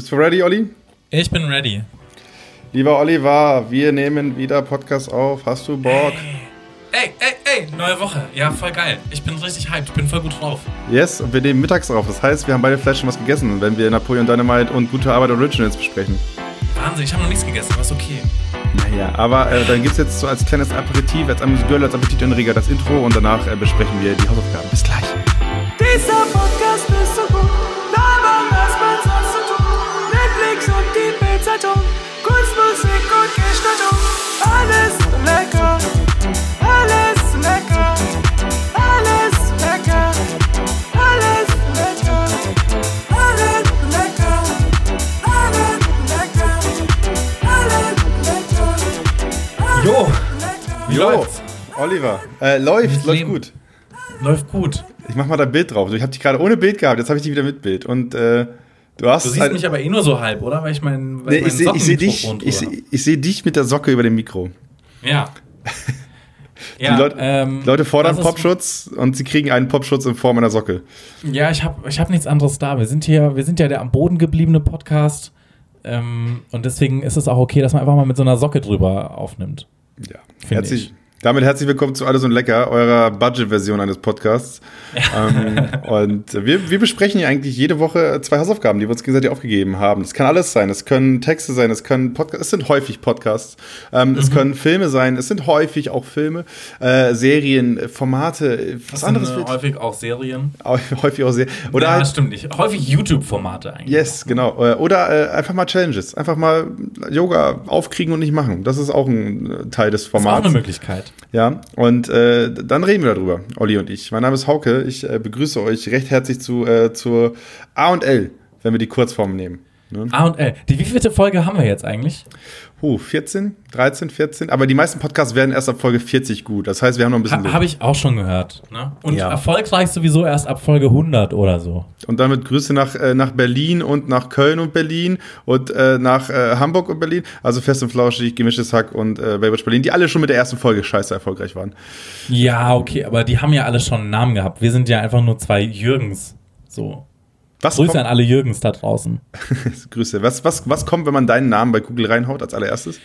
Bist du ready, Olli? Ich bin ready. Lieber Oliver, wir nehmen wieder Podcast auf. Hast du Bock? Ey, ey, ey, neue Woche. Ja, voll geil. Ich bin richtig hyped. Ich bin voll gut drauf. Yes, und wir nehmen mittags drauf. Das heißt, wir haben beide vielleicht schon was gegessen, wenn wir Napoleon Dynamite und Gute Arbeit Originals besprechen. Wahnsinn, ich habe noch nichts gegessen, aber ist okay. Naja, aber äh, dann gibt es jetzt so als kleines Aperitif, als Amüsgirl, als Appetitanreger das Intro und danach äh, besprechen wir die Hausaufgaben. Bis gleich. Dieser Podcast ist so wie Jo, läuft's? Oliver. Äh, läuft, läuft gut. Läuft gut. Ich mach mal da Bild drauf. Ich habe dich gerade ohne Bild gehabt, jetzt habe ich dich wieder mit Bild. Und äh, du hast Du siehst halt- mich aber eh nur so halb, oder? Weil ich mein, weil Nee, ich sehe ich seh dich, ich seh, ich seh dich mit der Socke über dem Mikro. Ja. Die Leute, ähm, Leute fordern Popschutz und sie kriegen einen Popschutz in Form einer Socke. Ja, ich habe ich hab nichts anderes da. Wir sind hier, wir sind ja der am Boden gebliebene Podcast. Ähm, und deswegen ist es auch okay, dass man einfach mal mit so einer Socke drüber aufnimmt. Ja. Herzlich, damit herzlich willkommen zu Alles und Lecker, eurer Budget-Version eines Podcasts. ähm, und wir, wir besprechen hier eigentlich jede Woche zwei Hausaufgaben, die wir uns gegenseitig aufgegeben haben. Das kann alles sein. Es können Texte sein, es können Podcasts, es sind häufig Podcasts. Ähm, Mhm. Es können Filme sein, es sind häufig auch Filme, äh, Serien, Formate, was Das anderes sind äh, häufig auch Serien. häufig auch sehr. Oder ja, halt, stimmt nicht. Häufig YouTube-Formate eigentlich. Yes, genau. Äh, Oder äh, einfach mal Challenges. Einfach mal Yoga aufkriegen und nicht machen. Das ist auch ein äh, Teil des Das ist auch Formats. eine Möglichkeit. Ja, und äh, dann reden wir darüber, Olli und ich. Mein Name ist Hauke. Ich äh, begrüße euch recht herzlich zu, äh, zur A und L, wenn wir die Kurzform nehmen. Ne? A und L. Die wievielte Folge haben wir jetzt eigentlich? Huh, 14, 13, 14. Aber die meisten Podcasts werden erst ab Folge 40 gut. Das heißt, wir haben noch ein bisschen Ha. Habe ich auch schon gehört. Ne? Und Ja. erfolgreich sowieso erst ab Folge 100 oder so. Und damit Grüße nach, äh, nach Berlin und nach Köln und Berlin und äh, nach äh, Hamburg und Berlin. Also Fest und Flauschig, Gemischtes Hack und äh, Baywatch Berlin, die alle schon mit der ersten Folge scheiße erfolgreich waren. Ja, okay, aber die haben ja alle schon einen Namen gehabt. Wir sind ja einfach nur zwei Jürgens. So. Was Grüße kommt, an alle Jürgens da draußen. Grüße. Was, was, was kommt, wenn man deinen Namen bei Google reinhaut als allererstes?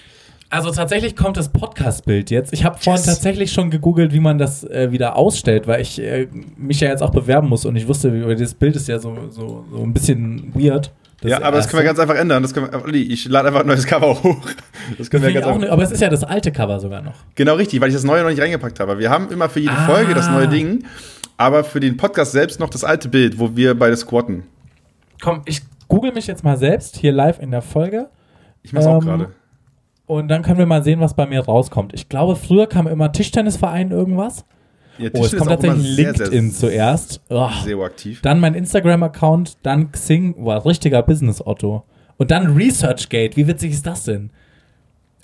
Also tatsächlich kommt das Podcast-Bild jetzt. Ich habe vorhin Yes. tatsächlich schon gegoogelt, wie man das äh, wieder ausstellt, weil ich äh, mich ja jetzt auch bewerben muss und ich wusste, wie, weil das Bild ist ja so, so, so ein bisschen weird. ja, aber das können wir ganz einfach ändern. Das können wir, Olli, ich lade einfach ein neues Cover hoch. Das können wir ganz einfach. ne, aber es ist ja das alte Cover sogar noch. Genau richtig, weil ich das neue noch nicht reingepackt habe. Wir haben immer für jede Ah. Folge das neue Ding, aber für den Podcast selbst noch das alte Bild, wo wir beide squatten. Komm, ich google mich jetzt mal selbst hier live in der Folge Ich mach's auch Ähm, gerade. und dann können wir mal sehen, was bei mir rauskommt. Ich glaube, früher kam immer Tischtennisverein irgendwas. Ja, Oh, es kommt auch tatsächlich sehr, LinkedIn sehr, zuerst. Oh. Sehr aktiv. Dann mein Instagram-Account, dann Xing, boah, richtiger Business-Otto. Und dann ResearchGate, wie witzig ist das denn?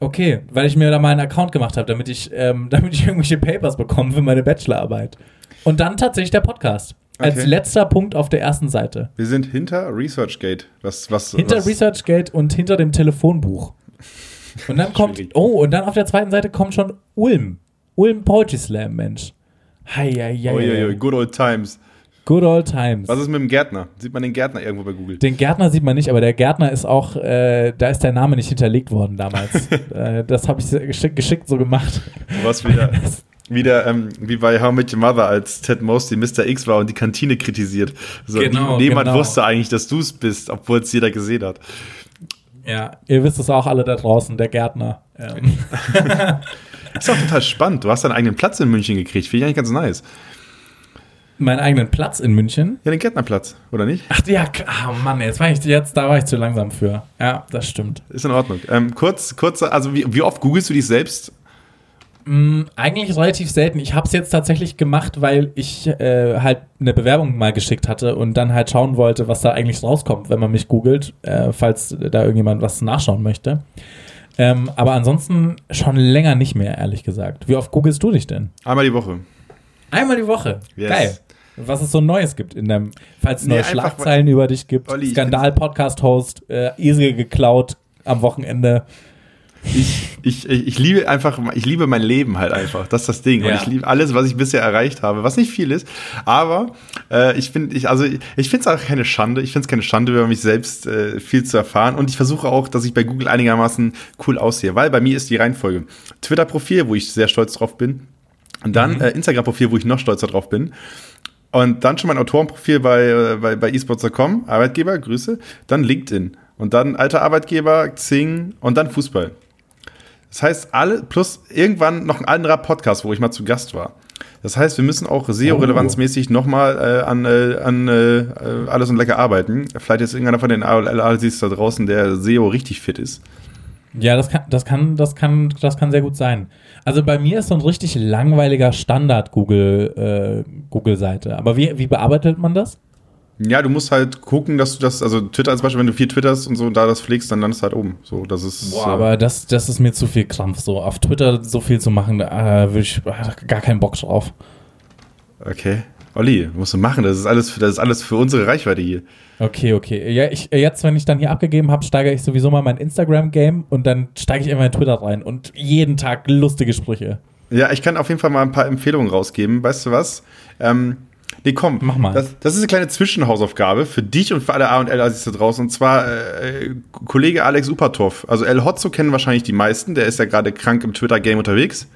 Okay, weil ich mir da mal einen Account gemacht habe, damit ich, ähm, damit ich irgendwelche Papers bekomme für meine Bachelorarbeit. Und dann tatsächlich der Podcast. Als Okay. letzter Punkt auf der ersten Seite. Wir sind hinter ResearchGate. Was, was, Hinter was, ResearchGate und hinter dem Telefonbuch. Und dann kommt, Schwierig. oh, und dann auf der zweiten Seite kommt schon Ulm. Ulm Poetry Slam, Mensch. Hei, hei, hei, Uiuiui, good old times. Good old times. Was ist mit dem Gärtner? Sieht man den Gärtner irgendwo bei Google? Den Gärtner sieht man nicht, aber der Gärtner ist auch, äh, da ist der Name nicht hinterlegt worden damals. äh, das habe ich sehr geschick, geschickt so gemacht. Was wieder, wieder ähm, wie bei How Met Your Mother, als Ted Mosby Mr. X war und die Kantine kritisiert. So, Genau, niemand genau. wusste eigentlich, dass du es bist, obwohl es jeder gesehen hat. Ja, ihr wisst es auch alle da draußen, der Gärtner. Ähm, Ist auch total spannend. Du hast deinen eigenen Platz in München gekriegt. Finde ich eigentlich ganz nice. meinen eigenen Platz in München. Ja, den Gärtnerplatz, oder nicht? Ach ja, ah, Mann, jetzt war ich jetzt, da war ich zu langsam für. Ja, das stimmt. Ist in Ordnung. Ähm, kurz, kurz, also wie, wie oft googelst du dich selbst? Mm, Eigentlich relativ selten. Ich habe es jetzt tatsächlich gemacht, weil ich äh, halt eine Bewerbung mal geschickt hatte und dann halt schauen wollte, was da eigentlich rauskommt, wenn man mich googelt, äh, falls da irgendjemand was nachschauen möchte. Ähm, aber ansonsten schon länger nicht mehr, ehrlich gesagt. Wie oft googelst du dich denn? Einmal die Woche. Einmal die Woche. Yes. Geil. Was es so Neues gibt in deinem, falls es Nee, neue einfach, Schlagzeilen über dich gibt. Skandal-Podcast-Host, äh, Esel geklaut am Wochenende. Ich, ich, ich liebe einfach, ich liebe mein Leben halt einfach. Das ist das Ding. Ja. Und ich liebe alles, was ich bisher erreicht habe, was nicht viel ist. Aber äh, ich finde, ich, also ich finde es auch keine Schande. Ich finde es keine Schande, über mich selbst äh, viel zu erfahren. Und ich versuche auch, dass ich bei Google einigermaßen cool aussehe. Weil bei mir ist die Reihenfolge. Twitter-Profil, wo ich sehr stolz drauf bin. Und dann Mhm. äh, Instagram-Profil, wo ich noch stolzer drauf bin. Und dann schon mein Autorenprofil bei, äh, bei, bei esports.com, Arbeitgeber, Grüße. Dann LinkedIn. Und dann alter Arbeitgeber, Xing und dann Fußball. Das heißt, alle, plus irgendwann noch ein anderer Podcast, wo ich mal zu Gast war. Das heißt, wir müssen auch SEO-relevanzmäßig nochmal äh, an, äh, an äh, alles und lecker arbeiten. Vielleicht ist irgendeiner von den ALCs da draußen, der SEO richtig fit ist. Ja, das kann, das kann, das kann, das kann sehr gut sein. Also bei mir ist so ein richtig langweiliger Standard-Google, äh, Google-Seite. Aber wie, wie bearbeitet man das? Ja, du musst halt gucken, dass du das, also Twitter als Beispiel, wenn du viel twitterst und so und da das pflegst, dann landest du halt oben. So, das ist. Boah, äh, aber das, das ist mir zu viel Krampf. So auf Twitter so viel zu machen, da äh, würde ich äh, gar keinen Bock drauf. Okay. Olli, musst du machen. Das ist alles, das ist alles für unsere Reichweite hier. Okay, okay. Ja, ich, jetzt, wenn ich dann hier abgegeben habe, steigere ich sowieso mal mein Instagram-Game und dann steige ich immer in Twitter rein und jeden Tag lustige Sprüche. Ja, ich kann auf jeden Fall mal ein paar Empfehlungen rausgeben. Weißt du was? Ähm, nee, komm. Mach mal. Das, das ist eine kleine Zwischenhausaufgabe für dich und für alle A und L Assis da draußen. Und zwar äh, Kollege Alex Upatov. Also El Hotzo kennen wahrscheinlich die meisten. Der ist ja gerade krank im Twitter-Game unterwegs.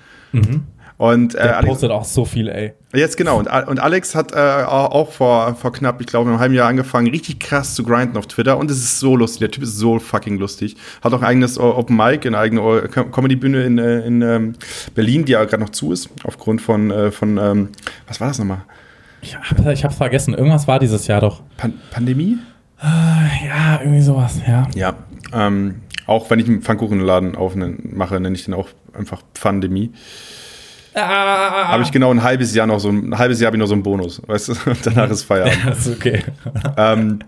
Und äh, Der Alex, postet auch so viel, ey. Jetzt genau. Und, und Alex hat äh, auch vor, vor knapp, ich glaube, einem halben Jahr angefangen, richtig krass zu grinden auf Twitter. Und es ist so lustig. Der Typ ist so fucking lustig. Hat auch ein eigenes Open Mic, eine eigene Com- Comedy-Bühne in, äh, in ähm, Berlin, die ja gerade noch zu ist. Aufgrund von, äh, von ähm, was war das nochmal? Ich, ich hab's vergessen. Irgendwas war dieses Jahr doch. Pan Pandemie? Ja, irgendwie sowas, ja. Ja. Ähm, auch wenn ich einen Pfannkuchenladen aufmache, nenne ich den auch einfach Pandemie. Ah, Habe ich genau ein halbes Jahr noch so ein, ein halbes Jahr habe ich noch so einen Bonus, weißt du? Und danach ist Feierabend. Das ist okay. ähm,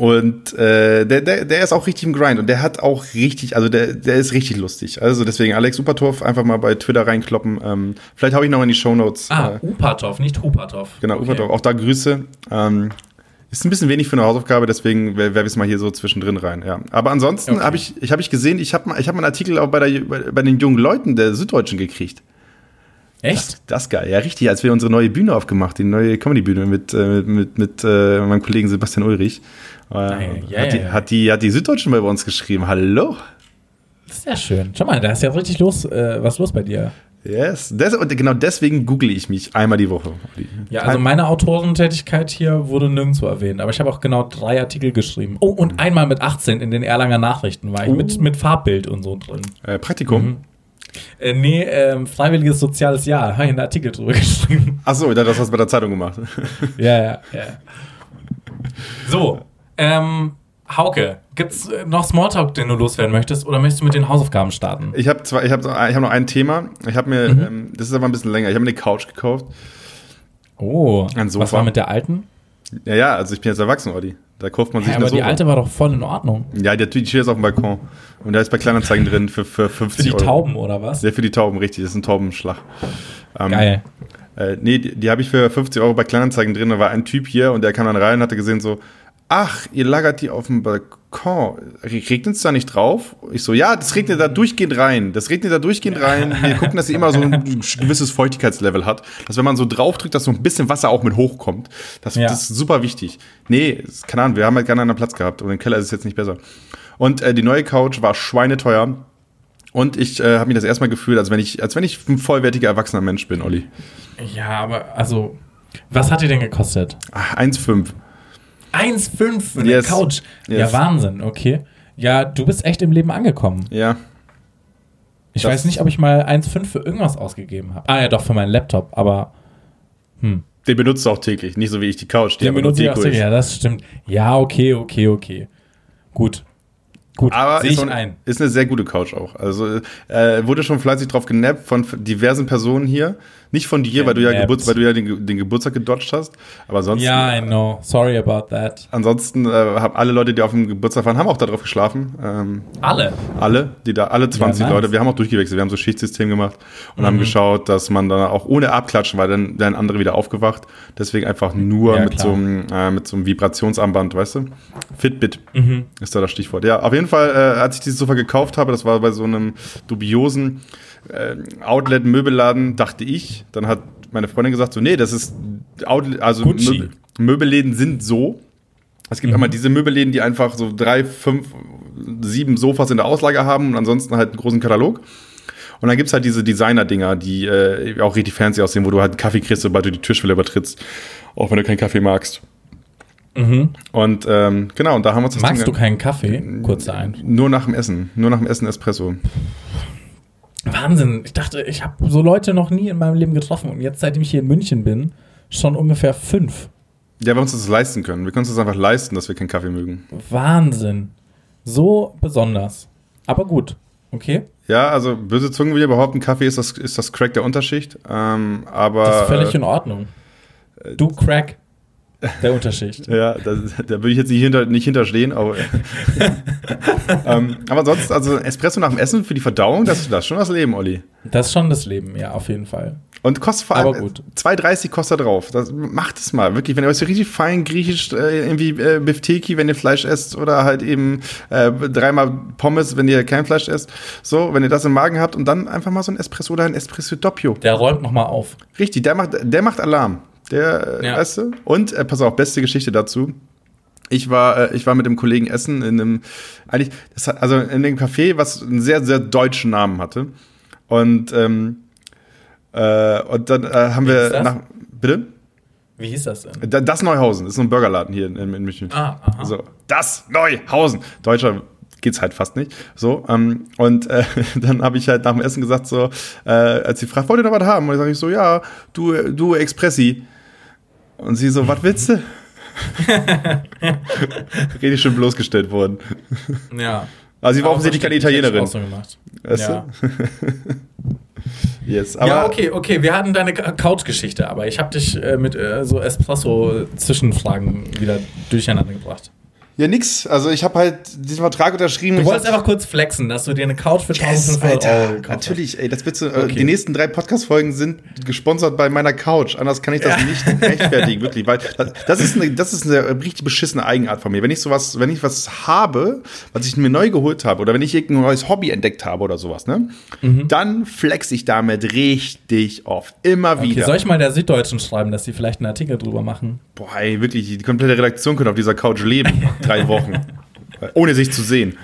und äh, der, der, der ist auch richtig im Grind und der hat auch richtig, also der, der ist richtig lustig. Also deswegen Alex Upertorf einfach mal bei Twitter reinkloppen. Ähm, vielleicht hau ich noch in die Shownotes. Ah, Äh, Upatov, nicht Hupatov. genau, okay. Upertorf. Auch da Grüße. Ähm, ist ein bisschen wenig für eine Hausaufgabe, deswegen werfe ich es mal hier so zwischendrin rein. Ja. Aber ansonsten Okay. habe ich, ich, hab ich gesehen, ich habe ich hab mal einen Artikel auch bei, der, bei, bei den jungen Leuten der Süddeutschen gekriegt. Echt? Das ist geil, ja richtig, als wir unsere neue Bühne aufgemacht, die neue Comedy-Bühne mit, äh, mit, mit äh, meinem Kollegen Sebastian Ulrich. Äh, ja, hat, die, ja, hat, die, hat die Süddeutschen bei uns geschrieben, hallo? Sehr schön. Schau mal, da ist ja richtig los, äh, was los bei dir. Yes. Des, und genau deswegen google ich mich einmal die Woche. Ja, also meine Autorentätigkeit hier wurde nirgendwo erwähnt, aber ich habe auch genau drei Artikel geschrieben. Oh, und einmal mit 18 in den Erlanger Nachrichten war ich, Oh. mit, mit Farbbild und so drin. äh, Praktikum. Mhm. Äh, nee, ähm, freiwilliges soziales Jahr, habe ich einen Artikel drüber geschrieben. Achso, das hast du bei der Zeitung gemacht. ja, ja, ja. So, ähm, Hauke, gibt's äh, noch Smalltalk, den du loswerden möchtest, oder möchtest du mit den Hausaufgaben starten? Ich habe zwar, ich habe ich hab noch ein Thema. Ich habe mir, Mhm. ähm, das ist aber ein bisschen länger. Ich habe mir eine Couch gekauft. Oh, Ein Sofa. was war mit der alten? Ja, ja, also ich bin jetzt erwachsen, Olli. Da kauft man sich Ja, eine aber die alte war doch voll in Ordnung. Ja, die, die steht jetzt auf dem Balkon. Und da ist bei Kleinanzeigen drin für, für 50 Für die Euro. Tauben oder was? Ja, für die Tauben, richtig. Das ist ein Taubenschlag. Ähm, Geil. Äh, nee, die, die habe ich für 50 Euro bei Kleinanzeigen drin. Da war ein Typ hier und der kam dann rein und hatte gesehen so, ach, ihr lagert die auf dem Balkon. Regnet es da nicht drauf? Ich so, ja, das regnet da durchgehend rein. Das regnet da durchgehend rein. Wir gucken, dass sie immer so ein gewisses Feuchtigkeitslevel hat. Dass wenn man so drauf drückt, dass so ein bisschen Wasser auch mit hochkommt. Das, Ja. das ist super wichtig. Nee, keine Ahnung, wir haben halt gerne einen Platz gehabt. Und im Keller ist es jetzt nicht besser. Und äh, die neue Couch war schweineteuer. Und ich äh, habe mich das erstmal gefühlt, als wenn ich, als wenn ich ein vollwertiger erwachsener Mensch bin, Olli. Ja, aber also, was hat die denn gekostet? Ach, 1,5. 1,5 für eine Yes. Couch. Yes. Ja, Wahnsinn, okay. Ja, du bist echt im Leben angekommen. Ja. Ich Das- weiß nicht, ob ich mal 1,5 für irgendwas ausgegeben habe. Ah ja, doch, für meinen Laptop, aber Den benutzt du auch täglich, nicht so wie ich die Couch. Die den benutze ich auch ist. Ja, das stimmt. Ja, okay, okay, okay. Gut. Gut, Aber ist, ein. ist eine sehr gute Couch auch. Also äh, wurde schon fleißig drauf genappt von diversen Personen hier. Nicht von dir, weil du ja. Geburt, weil du ja den, den Geburtstag gedodged hast. Aber ansonsten, Ja, I know. Sorry about that. ansonsten äh, haben alle Leute, die auf dem Geburtstag waren, haben auch darauf geschlafen. Ähm, Alle. alle, die da, alle 20 nice. Mhm. Leute. Wir haben auch durchgewechselt. Wir haben so Schichtsystem gemacht und haben geschaut, dass man dann auch ohne abklatschen, weil dann wären andere wieder aufgewacht. Deswegen einfach nur Ja, mit, klar. so einem, äh, mit so einem Vibrationsarmband, weißt du? Fitbit Mhm. ist da das Stichwort. Ja, auf jeden Fall, äh, als ich dieses Sofa gekauft habe, das war bei so einem dubiosen äh, Outlet-Möbelladen, dachte ich. Dann hat meine Freundin gesagt, so, nee, das ist Outlet, also Gucci. Möbel, Möbelläden sind so. Es gibt Mhm. einmal diese Möbelläden, die einfach so drei, fünf, sieben Sofas in der Auslage haben und ansonsten halt einen großen Katalog. Und dann gibt's halt diese Designer-Dinger, die äh, auch richtig fancy aussehen, wo du halt einen Kaffee kriegst, sobald du die Türschwelle übertrittst. Auch wenn du keinen Kaffee magst. Und ähm, genau, und da haben wir uns das Mhm. Magst du keinen Kaffee? Kurzer ein. nur nach dem Essen. Nur nach dem Essen Espresso. Wahnsinn. Ich dachte, ich habe so Leute noch nie in meinem Leben getroffen. Und jetzt, seitdem ich hier in München bin, schon ungefähr fünf. Ja, wir uns das leisten können. Wir können uns das einfach leisten, dass wir keinen Kaffee mögen. Wahnsinn. So besonders. Aber gut. Okay. Ja, also böse Zungen will behaupten, Kaffee ist das, ist das Crack der Unterschicht. Ähm, aber Das ist völlig äh, in Ordnung. Du Crack der Unterschicht. Ja, da, da würde ich jetzt nicht, hinter, nicht hinterstehen, aber. ähm, aber sonst, also Espresso nach dem Essen für die Verdauung, das, das ist schon das Leben, Olli. Das ist schon das Leben, ja, auf jeden Fall. Und kostet vor allem Aber gut. 2,30 kostet er drauf. Das, macht es mal, wirklich. Wenn ihr euch so richtig fein griechisch, äh, irgendwie äh, Bifteki, wenn ihr Fleisch esst, oder halt eben äh, dreimal Pommes, wenn ihr kein Fleisch esst. So, wenn ihr das im Magen habt und dann einfach mal so ein Espresso oder ein Espresso Doppio. Der räumt nochmal auf. Richtig, der macht, der macht Alarm. Der, äh, Ja. du? Und, äh, pass auf, beste Geschichte dazu. Ich war, äh, ich war mit dem Kollegen essen in einem, eigentlich, hat, also in dem Café, was einen sehr, sehr deutschen Namen hatte. Und, ähm, äh, und dann äh, haben Wie wir nach, bitte? Wie hieß das denn? Da- Das Neuhausen, das ist so ein Burgerladen hier in, in München. Ah, aha. So, das Neuhausen. Deutscher geht's halt fast nicht. So, ähm, und äh, dann habe ich halt nach dem Essen gesagt, so, äh, als sie fragt, wollt ihr noch was haben? Und dann sage ich so, ja, du, du Expressi. Und sie so, was willst du? Richtig schön bloßgestellt worden. Ja. Also sie war offensichtlich keine Italienerin. so gemacht. Weißt Ja. Yes, aber ja, okay, okay. Wir hatten deine Couch-Geschichte, aber ich habe dich äh, mit äh, so Espresso-Zwischenfragen wieder durcheinander gebracht. Ja, nix. Also ich habe halt diesen Vertrag unterschrieben. Du Ich wolltest einfach kurz flexen, dass du dir eine Couch für Yes, 1500 Euro Alter, gekauft natürlich, ey, das du, äh, Okay. die nächsten drei Podcast-Folgen sind gesponsert bei meiner Couch, anders kann ich das nicht rechtfertigen, wirklich, weil das, das ist eine, das ist eine richtig beschissene Eigenart von mir. Wenn ich sowas, wenn ich was habe, was ich mir neu geholt habe, oder wenn ich irgendein neues Hobby entdeckt habe oder sowas, ne, Mhm. dann flex ich damit richtig oft, immer Okay, wieder. soll ich mal der Süddeutschen schreiben, dass sie vielleicht einen Artikel drüber machen? Boah, ey, wirklich, die komplette Redaktion könnte auf dieser Couch leben, drei Wochen, ohne sich zu sehen.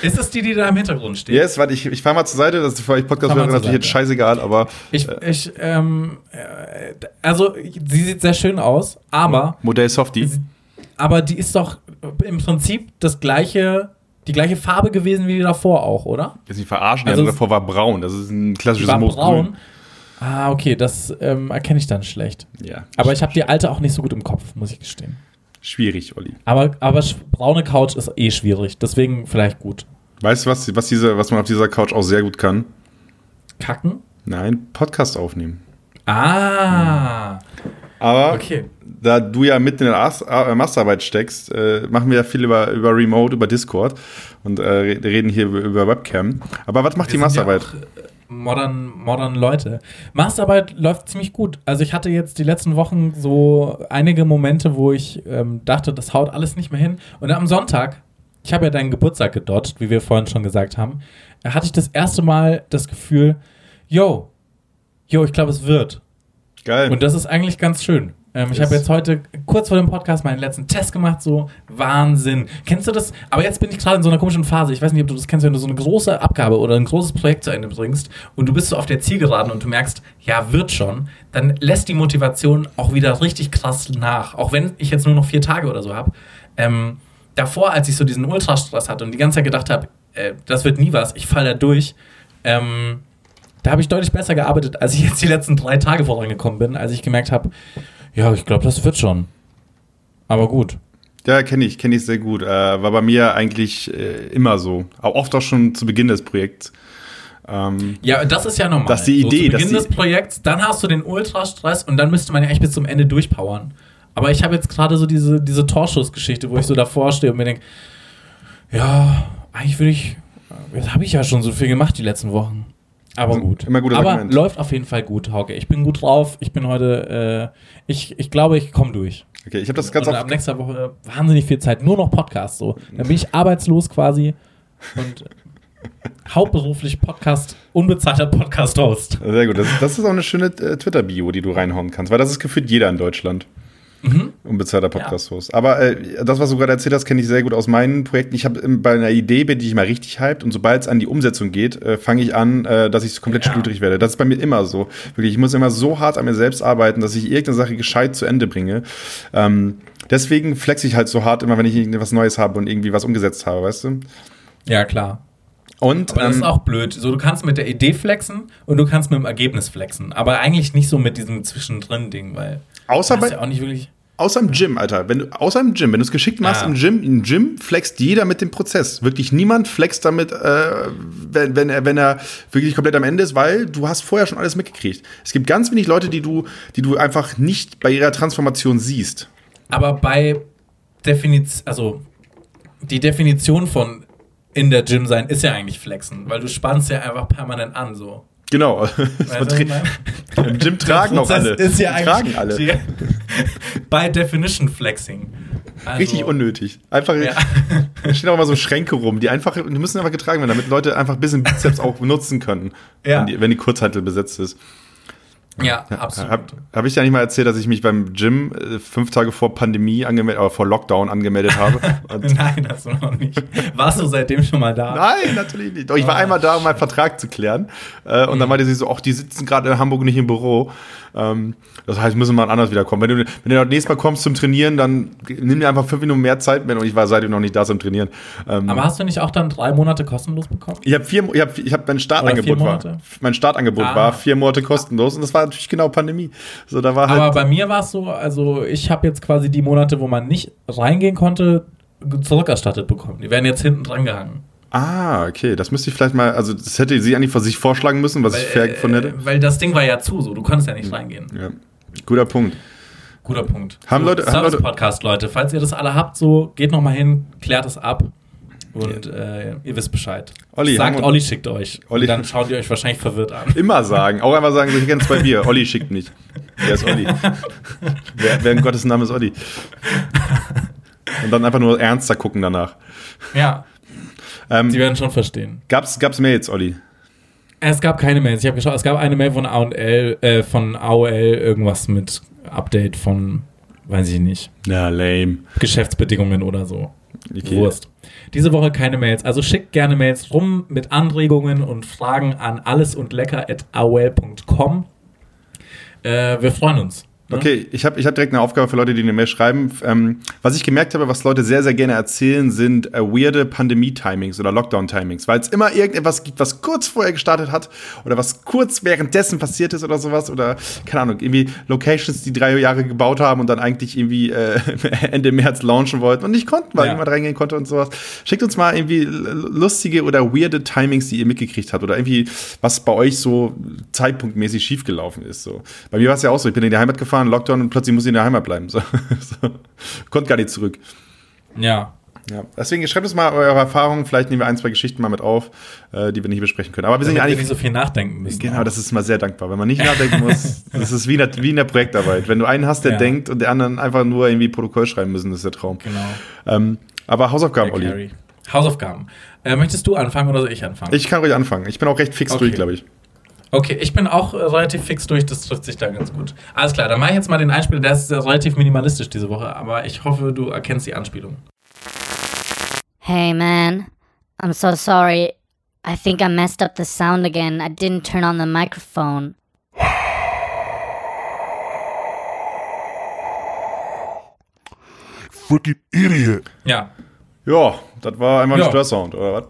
Ist es die, die da im Hintergrund steht? Yes, warte, ich, ich fahr mal zur Seite, das ist für euch podcast Fahr mal zur natürlich jetzt scheißegal, aber Ich, ich, ähm, äh, also, sie sieht sehr schön aus, aber, Modell Softie. aber die ist doch im Prinzip das gleiche, die gleiche Farbe gewesen wie die davor auch, oder? Jetzt nicht verarschen, Also es- davor war braun. Das ist ein klassisches war Moosgrün. braun. Ah, okay, das ähm, erkenne ich dann schlecht. Ja. Aber ich habe die alte auch nicht so gut im Kopf, muss ich gestehen. Schwierig, Olli. Aber, aber braune Couch ist eh schwierig, deswegen vielleicht gut. Weißt du, was, was, diese, was man auf dieser Couch auch sehr gut kann? Kacken? Nein, Podcast aufnehmen. Ah, Aber okay. da du ja mitten in der As- äh, Masterarbeit steckst, äh, machen wir ja viel über, über Remote, über Discord und äh, re- reden hier über, über Webcam. Aber was macht die Wir ja Masterarbeit? äh, modern, modern Leute. Masterarbeit läuft ziemlich gut. Also ich hatte jetzt die letzten Wochen so einige Momente, wo ich ähm, dachte, das haut alles nicht mehr hin. Und am Sonntag, ich habe ja deinen Geburtstag gedodged, wie wir vorhin schon gesagt haben, hatte ich das erste Mal das Gefühl, yo, yo, ich glaube, es wird. Geil. Und das ist eigentlich ganz schön. Ähm, ich habe jetzt heute kurz vor dem Podcast meinen letzten Test gemacht, so Wahnsinn. Kennst du das? Aber jetzt bin ich gerade in so einer komischen Phase. Ich weiß nicht, ob du das kennst, wenn du so eine große Abgabe oder ein großes Projekt zu Ende bringst und du bist so auf der Zielgeraden und du merkst, ja, wird schon, dann lässt die Motivation auch wieder richtig krass nach. Auch wenn ich jetzt nur noch vier Tage oder so habe. Ähm, davor, als ich so diesen Ultrastress hatte und die ganze Zeit gedacht habe, äh, das wird nie was, ich falle da durch, ähm, da habe ich deutlich besser gearbeitet, als ich jetzt die letzten drei Tage vorangekommen bin, als ich gemerkt habe, ja, ich glaube, das wird schon. Aber gut. Ja, kenne ich, kenne ich sehr gut. Äh, war bei mir eigentlich äh, immer so. Auch oft auch schon zu Beginn des Projekts. Ähm, Ja, das ist ja normal. Dass die Idee, So zu Beginn des Projekts, dann hast du den Ultrastress und dann müsste man ja eigentlich bis zum Ende durchpowern. Aber ich habe jetzt gerade so diese, diese Torschussgeschichte, wo ich so davor stehe und mir denke, ja, eigentlich würde ich, jetzt habe ich ja schon so viel gemacht die letzten Wochen. Aber Also, gut. immer gutes Aber Argument. läuft auf jeden Fall gut, Hauke. Ich bin gut drauf. Ich bin heute, äh, ich, ich glaube, ich komme durch. Okay, ich habe das ganz und oft ab nächster Woche wahnsinnig viel Zeit. Nur noch Podcast so. Dann bin ich arbeitslos quasi und hauptberuflich Podcast, unbezahlter Podcast-Host. Sehr gut. Das, das ist auch eine schöne äh, Twitter-Bio, die du reinhauen kannst, weil das ist gefühlt jeder in Deutschland. Mhm. Unbezahlter Podcast-Host. Aber äh, das, was du gerade erzählt hast, kenne ich sehr gut aus meinen Projekten. Ich habe bei einer Idee, bin ich mal richtig hyped und sobald es an die Umsetzung geht, äh, fange ich an, äh, dass ich komplett Ja. schludrig werde. Das ist bei mir immer so. Wirklich, ich muss immer so hart an mir selbst arbeiten, dass ich irgendeine Sache gescheit zu Ende bringe. Ähm, deswegen flex ich halt so hart immer, wenn ich irgendwas Neues habe und irgendwie was umgesetzt habe, weißt du? Ja, klar. Und Aber das ist ähm, auch blöd. So, du kannst mit der Idee flexen und du kannst mit dem Ergebnis flexen. Aber eigentlich nicht so mit diesem Zwischendrin-Ding, weil außer bei, ja auch nicht wirklich. Außer im Gym, Alter. Wenn du, außer im Gym, wenn du es geschickt machst Ja. im Gym, im Gym flext jeder mit dem Prozess. Wirklich niemand flext damit, äh, wenn, wenn, er, wenn er wirklich komplett am Ende ist, weil du hast vorher schon alles mitgekriegt. Es gibt ganz wenig Leute, die du, die du einfach nicht bei ihrer Transformation siehst. Aber bei Definition, also die Definition von in der Gym sein ist ja eigentlich flexen, weil du spannst ja einfach permanent an, so. Genau. Meine? Im Gym tragen auch alle. Ist ja tragen alle. By definition flexing. Also, Richtig unnötig. Einfach, Ja. stehen auch immer so Schränke rum, die einfach, die müssen einfach getragen werden, damit Leute einfach ein bisschen Bizeps auch benutzen können, Ja. wenn, die, wenn die Kurzhantel besetzt ist. Ja, absolut. Habe hab ich ja nicht mal erzählt, dass ich mich beim Gym äh, fünf Tage vor Pandemie angemeldet, oder vor Lockdown angemeldet habe. Nein, das noch nicht. Warst du seitdem schon mal da? Nein, natürlich nicht. Doch, ich war Ah. einmal da, um meinen Vertrag zu klären. Äh, und dann Mhm. meinte sie so, ach, die sitzen gerade in Hamburg nicht im Büro. Ähm, das heißt, müssen wir mal anders wiederkommen. Wenn du, wenn du das nächste Mal kommst zum Trainieren, dann nimm dir einfach fünf Minuten mehr Zeit mit. Und ich war seitdem noch nicht da zum Trainieren. Ähm, Aber hast du nicht auch dann drei Monate kostenlos bekommen? ich habe vier, ich hab, ich hab mein Startangebot war, mein Startangebot Ah. war vier Monate kostenlos und das war natürlich genau Pandemie. So, da war halt, Aber bei mir war es so, also ich habe jetzt quasi die Monate, wo man nicht reingehen konnte, zurückerstattet bekommen. Die werden jetzt hinten dran gehangen. ah, okay, das müsste ich vielleicht mal, also das hätte sie eigentlich vor sich vorschlagen müssen, was ich fair gefunden hätte. Äh, weil das Ding war ja zu, so du konntest ja nicht reingehen. Ja. Guter Punkt. Guter Punkt. Haben so, Leute- haben Leute- Service-Podcast, Leute. Falls ihr das alle habt, so geht noch mal hin, klärt es ab und äh, ihr wisst Bescheid. Olli, Sagt, wir- Olli schickt euch. Olli- dann schaut ihr euch wahrscheinlich verwirrt an. Immer sagen. Auch einmal sagen, so, ich kenne zwei Bier. Olli schickt mich. Wer ist Olli? wer, wer in Gottes Namen ist Olli? Und dann einfach nur ernster gucken danach. Ja, Ähm, sie werden schon verstehen. gab's, gab's Mails, Olli? Es gab keine Mails. Ich habe geschaut, es gab eine Mail von AOL, äh, von AOL, irgendwas mit Update von, weiß ich nicht, Ja, lame. Geschäftsbedingungen oder so. Okay. Wurst. Diese Woche keine Mails. Also schickt gerne Mails rum mit Anregungen und Fragen an allesundlecker.aol.com. Äh, wir freuen uns. Ne? Okay, ich habe ich hab direkt eine Aufgabe für Leute, die eine Mail schreiben. Ähm, was ich gemerkt habe, was Leute sehr, sehr gerne erzählen, sind äh, weirde Pandemie-Timings oder Lockdown-Timings, weil es immer irgendetwas gibt, was kurz vorher gestartet hat oder was kurz währenddessen passiert ist oder sowas oder, keine Ahnung, irgendwie Locations, die drei Jahre gebaut haben und dann eigentlich irgendwie äh, Ende März launchen wollten und nicht konnten, weil Ja. niemand reingehen konnte und sowas. Schickt uns mal irgendwie lustige oder weirde Timings, die ihr mitgekriegt habt oder irgendwie, was bei euch so zeitpunktmäßig schiefgelaufen ist. So. Bei mir war es ja auch so, ich bin in die Heimat gefahren, Lockdown und plötzlich muss ich in der Heimat bleiben. So. so. Konnte gar nicht zurück. Ja. Ja. Deswegen schreibt uns mal eure Erfahrungen, vielleicht nehmen wir ein, zwei Geschichten mal mit auf, äh, die wir nicht besprechen können. Aber wir sind ja Damit eigentlich. nicht so viel nachdenken müssen. Genau, das ist mal sehr dankbar, wenn man nicht nachdenken muss. Das ist wie in, der, wie in der Projektarbeit. Wenn du einen hast, der Ja. denkt und der anderen einfach nur irgendwie Protokoll schreiben müssen, ist der Traum. Genau. Ähm, aber Hausaufgaben, Olli. Hausaufgaben. Äh, möchtest du anfangen oder soll ich anfangen? Ich kann ruhig anfangen. Ich bin auch recht fix Okay. durch, glaube ich. Okay, ich bin auch relativ fix durch, das trifft sich da ganz gut. Alles klar, dann mache ich jetzt mal den Einspieler, der ist relativ minimalistisch diese Woche, aber ich hoffe, du erkennst die Anspielung. Hey man, I'm so sorry. I think I messed up the sound again. I didn't turn on the microphone. Freaking idiot. Ja. Ja, das war einmal ein Ja. Störsound, oder was?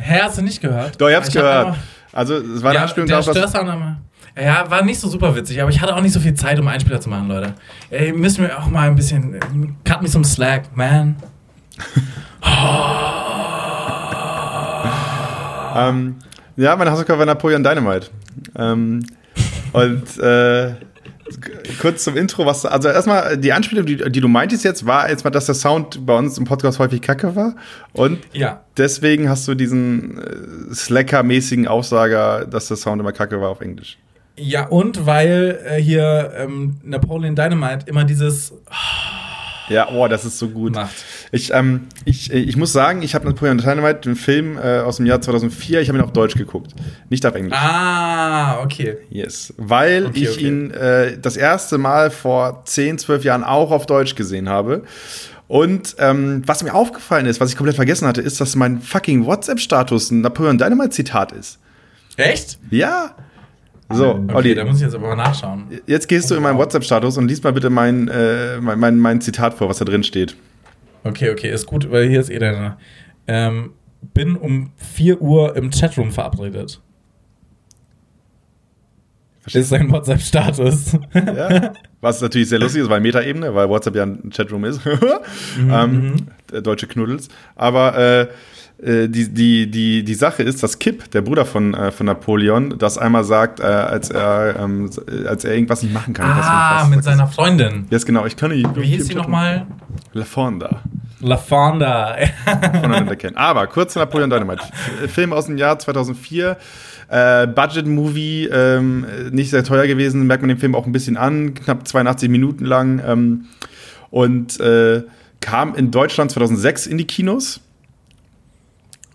Hä, hast du nicht gehört? Doch, ich hab's Ich hab gehört. Also, es war eine Ja, Anspielung der darauf, Ja, war nicht so super witzig, aber ich hatte auch nicht so viel Zeit, um Einspieler zu machen, Leute. Ey, müssen wir auch mal ein bisschen. Cut me some slack, man. Ähm, ja, meine Hausaufgabe war Napoleon Dynamite. Ähm, und äh, kurz zum Intro, was, also erstmal die Anspielung, die, die du meintest jetzt, war jetzt mal, dass der Sound bei uns im Podcast häufig kacke war. Und Ja. deswegen hast du diesen äh, Slacker-mäßigen Aussager, dass der Sound immer kacke war auf Englisch. Ja, und weil äh, hier ähm, Napoleon Dynamite immer dieses Ja, oh, das ist so gut. macht. Ich, ähm, ich, ich muss sagen, ich habe Napoleon Dynamite, den Film äh, aus dem Jahr 2004, ich habe ihn auf Deutsch geguckt, nicht auf Englisch. Ah, okay. Yes, weil Okay, ich okay. ihn äh, das erste Mal vor 10, 12 Jahren auch auf Deutsch gesehen habe. Und ähm, was mir aufgefallen ist, was ich komplett vergessen hatte, ist, dass mein fucking WhatsApp-Status ein Napoleon Dynamite-Zitat ist. Echt? Ja. So, Okay, Olli, da muss ich jetzt aber mal nachschauen. jetzt gehst du in meinen WhatsApp-Status und liest mal bitte mein, äh, mein, mein, mein Zitat vor, was da drin steht. Okay, okay, ist gut, weil hier ist eh deine. Ähm, bin um 4 Uhr im Chatroom verabredet. Das ist sein WhatsApp-Status. Ja. Was natürlich sehr lustig ist, weil Metaebene, weil WhatsApp ja ein Chatroom ist. ähm, der deutsche Knuddels. Aber äh, äh, die, die, die, die Sache ist, dass Kip, der Bruder von, äh, von Napoleon, das einmal sagt, äh, als, er, ähm, als er irgendwas nicht machen kann. Ah, mit seiner Freundin. Yes, genau. Ich kann nicht. Wie hieß sie nochmal? La Fonda. La Fonda. voneinander kennen. Aber kurz zu Napoleon Dynamite. Film aus dem Jahr 2004. Äh, Budget-Movie, ähm, nicht sehr teuer gewesen, merkt man dem Film auch ein bisschen an, knapp 82 Minuten lang. Ähm, und äh, kam in Deutschland 2006 in die Kinos.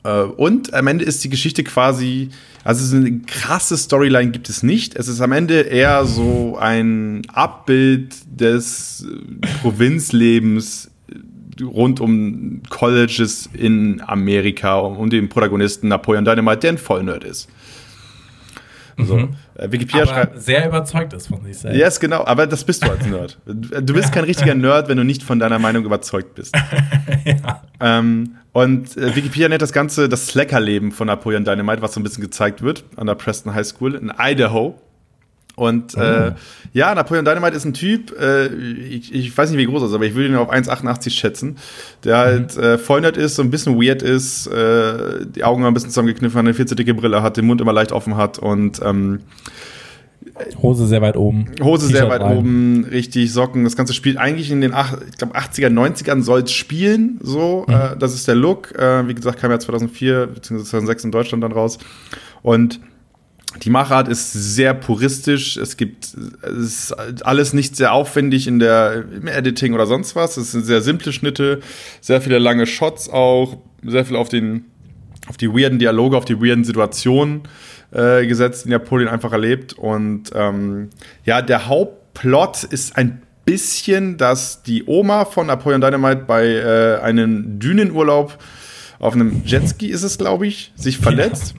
Äh, und am Ende ist die Geschichte quasi, also so eine krasse Storyline gibt es nicht. Es ist am Ende eher so ein Abbild des äh, Provinzlebens äh, rund um Colleges in Amerika und um den Protagonisten Napoleon Dynamite, der ein Vollnerd ist. So. Äh, Wikipedia Aber schreibt. sehr überzeugt ist von sich selbst. Yes, genau, aber das bist du als Nerd. Du bist kein richtiger Nerd, wenn du nicht von deiner Meinung überzeugt bist. ähm, und äh, Wikipedia nennt das Ganze das Slacker-Leben von Napoleon Dynamite, was so ein bisschen gezeigt wird an der Preston High School in Idaho. Und äh, ja, Napoleon Dynamite ist ein Typ, äh, ich, ich weiß nicht, wie groß er ist, aber ich würde ihn auf 1,88 schätzen, der halt äh, voll nett ist, so ein bisschen weird ist, äh, die Augen ein bisschen zusammengekniffen hat, eine viel zu dicke Brille hat, den Mund immer leicht offen hat und ähm, Hose sehr weit oben. Hose sehr weit rein. oben, richtig Socken. Das Ganze spielt eigentlich in den ach, ich glaub, 80er, 90ern soll es spielen. So, äh, das ist der Look. Äh, wie gesagt, kam ja 2004 bzw. 2006 in Deutschland dann raus. Und die Machart ist sehr puristisch. Es gibt es ist alles nicht sehr aufwendig in der im Editing oder sonst was. Es sind sehr simple Schnitte, sehr viele lange Shots auch, sehr viel auf den auf die weirden Dialoge, auf die weirden Situationen äh, gesetzt, die Napoleon einfach erlebt. Und ähm, ja, der Hauptplot ist ein bisschen, dass die Oma von Napoleon Dynamite bei äh, einem Dünenurlaub auf einem Jetski ist es, glaube ich, sich verletzt.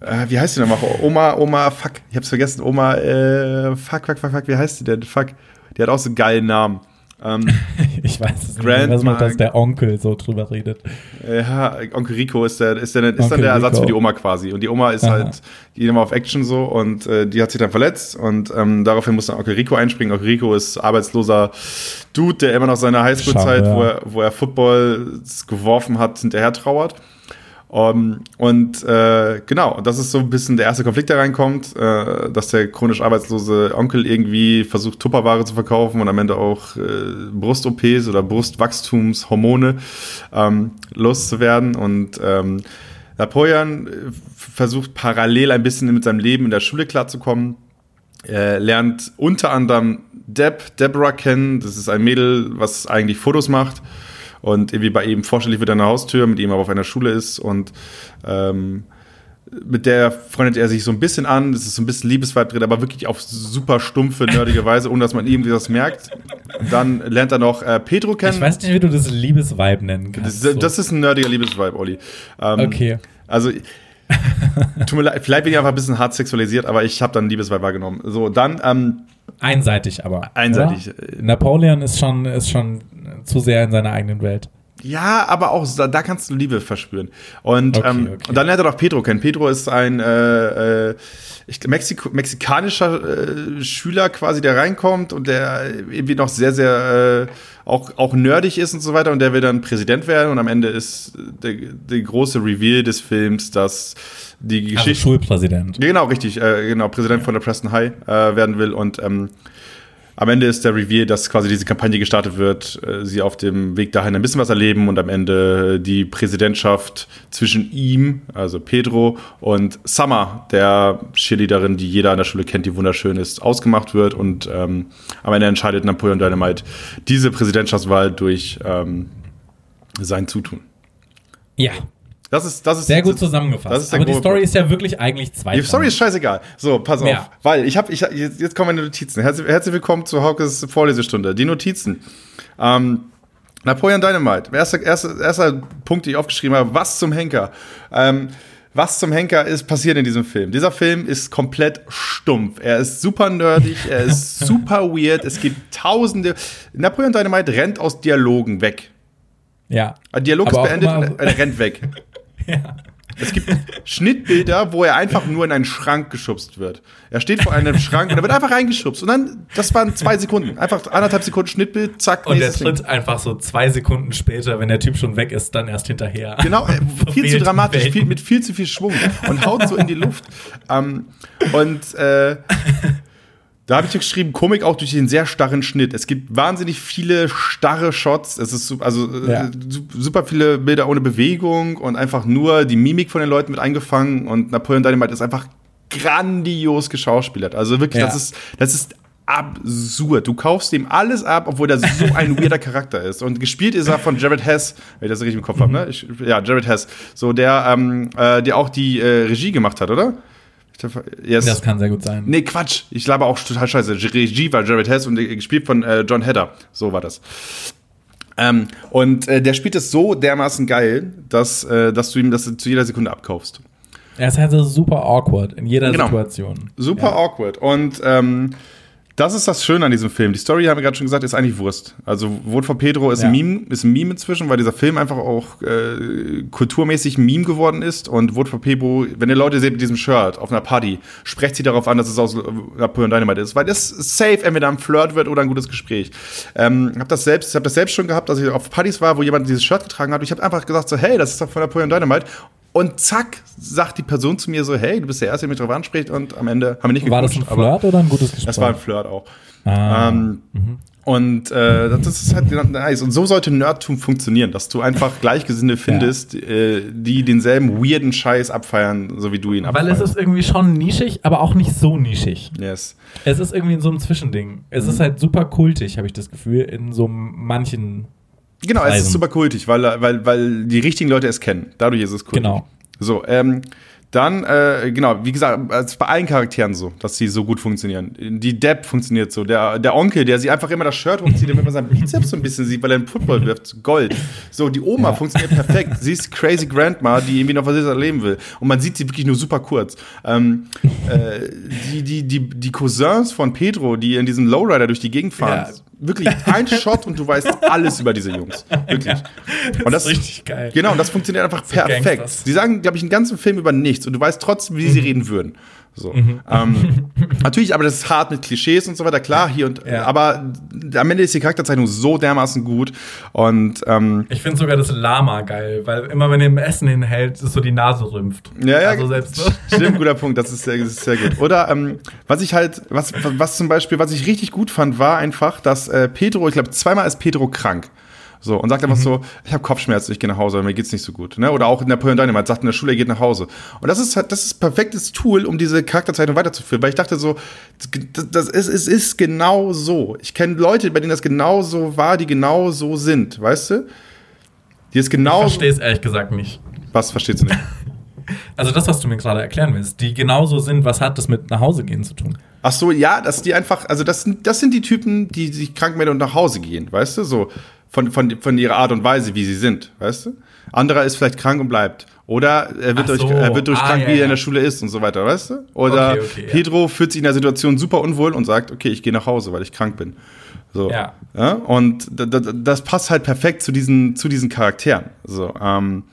Äh, wie heißt die nochmal? Oma, Oma, fuck, ich hab's vergessen. Oma, äh, fuck, fuck, fuck, fuck, wie heißt die denn? Fuck. Die hat auch so einen geilen Namen. Ähm, Ich weiß es nicht. Grandma- Was macht, dass der Onkel so drüber redet? Ja, Onkel Rico ist, der, ist, der, ist Onkel dann der Ersatz Rico. für die Oma quasi. Und die Oma ist Aha. halt, die geht immer auf Action so und äh, die hat sich dann verletzt und ähm, daraufhin muss dann Onkel Rico einspringen. Onkel Rico ist arbeitsloser Dude, der immer noch seine Highschool-Zeit, wo, er, wo er Football geworfen hat, hinterher trauert. Um, und äh, genau, das ist so ein bisschen der erste Konflikt, der reinkommt, äh, dass der chronisch arbeitslose Onkel irgendwie versucht, Tupperware zu verkaufen und am Ende auch äh, Brust-OPs oder Brustwachstumshormone ähm, loszuwerden. Und ähm, Napoleon äh, versucht parallel ein bisschen mit seinem Leben in der Schule klarzukommen. Er lernt unter anderem Deb, Deborah kennen. Das ist ein Mädel, was eigentlich Fotos macht und irgendwie bei ihm vorstellig wird an der Haustür, mit ihm aber auf einer Schule ist und ähm, mit der freundet er sich so ein bisschen an, es ist so ein bisschen Liebesvibe drin, aber wirklich auf super stumpfe, nerdige Weise, ohne dass man irgendwie das merkt. Dann lernt er noch äh, Pedro kennen. Ich weiß nicht, wie du das Liebesvibe nennen kannst. das, das ist ein nerdiger Liebesvibe, Olli. Ähm, Okay. Also, tut mir leid, vielleicht bin ich einfach ein bisschen hart sexualisiert, aber ich habe dann Liebesvibe wahrgenommen. So, dann, ähm, Einseitig aber. Einseitig. Oder? Napoleon ist schon, ist schon zu sehr in seiner eigenen Welt. Ja, aber auch da, da kannst du Liebe verspüren. Und, Okay, ähm, okay. dann lernt er doch Pedro kennen. Pedro ist ein äh, äh, ich, Mexiko, mexikanischer äh, Schüler quasi, der reinkommt und der irgendwie noch sehr, sehr äh, auch, auch nerdig ist und so weiter. Und der will dann Präsident werden. Und am Ende ist der, der große Reveal des Films, dass die Also Geschichte. Schulpräsident. Genau, richtig, äh, genau, Präsident von der Preston High äh, werden will und ähm, am Ende ist der Reveal, dass quasi diese Kampagne gestartet wird, äh, sie auf dem Weg dahin ein bisschen was erleben und am Ende die Präsidentschaft zwischen ihm, also Pedro, und Summer, der Cheerleaderin, die jeder an der Schule kennt, die wunderschön ist, ausgemacht wird und ähm, am Ende entscheidet Napoleon Dynamite diese Präsidentschaftswahl durch ähm, sein Zutun. Ja. Das ist, das ist Sehr gut zusammengefasst. Das ist der Aber die Story Punkt. ist ja wirklich eigentlich zwei. Die Story ist scheißegal. So, pass Ja. auf. Weil ich habe, ich, jetzt, kommen meine Notizen. Herzlich, herzlich willkommen zu Haukes Vorlesestunde. Die Notizen. Ähm, Napoleon Dynamite. Erster, erster, erster Punkt, den ich aufgeschrieben habe. Was zum Henker? Ähm, was zum Henker ist passiert in diesem Film? Dieser Film ist komplett stumpf. Er ist super nerdig, er ist super weird. Es gibt tausende. Napoleon Dynamite rennt aus Dialogen weg. Ja. Ein Dialog ist beendet und er rennt weg. Es gibt Schnittbilder, wo er einfach nur in einen Schrank geschubst wird. Er steht vor einem Schrank und er wird einfach reingeschubst. Und dann, das waren zwei Sekunden. Einfach anderthalb Sekunden Schnittbild, zack, Und der nächstes Ding. tritt einfach so zwei Sekunden später, wenn der Typ schon weg ist, dann erst hinterher. Genau, äh, viel zu dramatisch, viel, mit viel zu viel Schwung und haut so in die Luft. Ähm, und äh, da habe ich geschrieben, Komik auch durch den sehr starren Schnitt. Es gibt wahnsinnig viele starre Shots. Es ist also äh, Ja. su- super viele Bilder ohne Bewegung und einfach nur die Mimik von den Leuten mit eingefangen. Und Napoleon Dynamite ist einfach grandios geschauspielert. Also wirklich, Ja. das ist, das ist absurd. Du kaufst dem alles ab, obwohl er so ein weirder Charakter ist. Und gespielt ist er von Jared Hess, wenn ich das richtig im Kopf habe, ne? Ich, ja, Jared Hess. So, der, ähm, äh, der auch die äh, Regie gemacht hat, oder? Yes. Das kann sehr gut sein. Nee, Quatsch. Ich laber auch total scheiße. Regie war Jared Hess und äh, gespielt von äh, John Hedder. So war das. Ähm, und äh, der spielt es so dermaßen geil, dass, äh, dass du ihm das zu jeder Sekunde abkaufst. Er ist halt so super awkward in jeder Genau. Situation. Super Ja. awkward. Und ähm, das ist das Schöne an diesem Film. Die Story, haben wir gerade schon gesagt, ist eigentlich Wurst. Also Vote for Pedro ist, Ja. ein Meme, ist ein Meme inzwischen, weil dieser Film einfach auch äh, kulturmäßig ein Meme geworden ist. Und Vote for Pedro, wenn ihr Leute seht mit diesem Shirt auf einer Party, sprecht sie darauf an, dass es aus Napoleon Dynamite ist. Weil das safe entweder ein Flirt wird oder ein gutes Gespräch. Ähm, hab das selbst, ich habe das selbst schon gehabt, dass ich auf Partys war, wo jemand dieses Shirt getragen hat. Und ich habe einfach gesagt so, hey, das ist doch von Napoleon Dynamite. Und zack, sagt die Person zu mir so, hey, du bist der Erste, der mich darauf anspricht. Und am Ende haben wir nicht War das ein Flirt oder ein gutes Gespräch? das war ein Flirt auch. Ah. Ähm, Und äh, das ist halt nice. Und so sollte Nerdtum funktionieren, dass du einfach Gleichgesinnte findest, äh, die denselben weirden Scheiß abfeiern, so wie du ihn Weil abfeierst. es ist irgendwie schon nischig, aber auch nicht so nischig. yes. Es ist irgendwie in so einem Zwischending. Es Mhm. ist halt super kultig, habe ich das Gefühl, in so manchen. Genau, es ist Preisen. super kultig, weil, weil, weil die richtigen Leute es kennen. Dadurch ist es kultig. Genau. So, ähm, dann, äh, genau, wie gesagt, es ist bei allen Charakteren so, dass sie so gut funktionieren. Die Depp funktioniert so. Der, der Onkel, der sie einfach immer das Shirt hochzieht, damit man seinen Bizeps so ein bisschen sieht, weil er einen Football wirft, Gold. So, die Oma funktioniert perfekt. Sie ist crazy Grandma, die irgendwie noch was erleben will. Und man sieht sie wirklich nur super kurz. Ähm, äh, die, die, die, die Cousins von Pedro, die in diesem Lowrider durch die Gegend fahren, Ja. Wirklich ein Shot und du weißt alles über diese Jungs. Wirklich. Und das, ist richtig geil. Genau, und das funktioniert einfach perfekt. Sie sagen, glaube ich, einen ganzen Film über nichts und du weißt trotzdem, wie Mhm. sie reden würden. So. Ähm, natürlich, aber das ist hart mit Klischees und so weiter, klar, hier und Ja. aber am Ende ist die Charakterzeichnung so dermaßen gut und ähm, Ich finde sogar das Lama geil, weil immer wenn er im Essen hinhält, ist so die Nase rümpft. Ja, ja, Also selbst so. stimmt, guter Punkt, das ist sehr, das ist sehr gut. Oder ähm, was ich halt, was, was zum Beispiel, was ich richtig gut fand, war einfach, dass äh, Pedro, ich glaube, zweimal ist Pedro krank. So, und sagt einfach Mhm. so, ich habe Kopfschmerzen, ich gehe nach Hause, mir geht's nicht so gut. Ne? Oder auch Napoleon Dynamite sagt in der Schule, er geht nach Hause. Und das ist halt, das ist ein perfektes Tool, um diese Charakterzeichnung weiterzuführen. Weil ich dachte so, das, das ist, es ist genau so. Ich kenne Leute, bei denen das genau so war, die genau so sind, weißt du? Die ist Ich genau. verstehe es ehrlich gesagt nicht. Was verstehst du nicht? Also das, was du mir gerade erklären willst, die genauso sind, was hat das mit nach Hause gehen zu tun? Ach so, ja, dass die einfach, also das sind, das sind die Typen, die sich krank melden und nach Hause gehen, weißt du? So von, von, von ihrer Art und Weise, wie sie sind, weißt du? Anderer ist vielleicht krank und bleibt. Oder er wird, Ach durch, so. er wird durch Ah, krank, ja, wie er ja. in der Schule ist und so weiter, weißt du? Oder Okay, okay, ja. Pedro fühlt sich in der Situation super unwohl und sagt, okay, ich gehe nach Hause, weil ich krank bin. So. Ja. und da- da- das passt halt perfekt zu diesen, zu diesen Charakteren. So, ähm,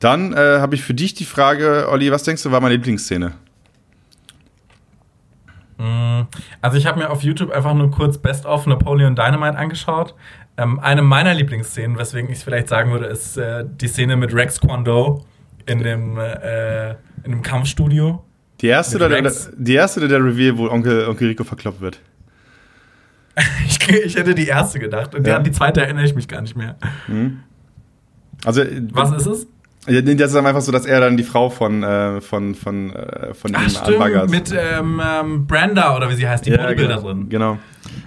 dann äh, habe ich für dich die Frage, Olli, was denkst du, war meine Lieblingsszene? Also ich habe mir auf YouTube einfach nur kurz Best of Napoleon Dynamite angeschaut. Ähm, eine meiner Lieblingsszenen, weswegen ich es vielleicht sagen würde, ist äh, die Szene mit Rex Kwon Do in dem, äh, in dem Kampfstudio. Die erste, oder der, die erste oder der Reveal, wo Onkel, Onkel Rico verkloppt wird? Ich, ich hätte die erste gedacht und Ja. an die zweite erinnere ich mich gar nicht mehr. Also, Was ist es? Ja, Das ist einfach so, dass er dann die Frau von, äh, von, von, äh, von Ach ihm stimmt, anbaggert. mit ähm, ähm, Brenda oder wie sie heißt, die ja, Bodybuilderin. genau. Genau.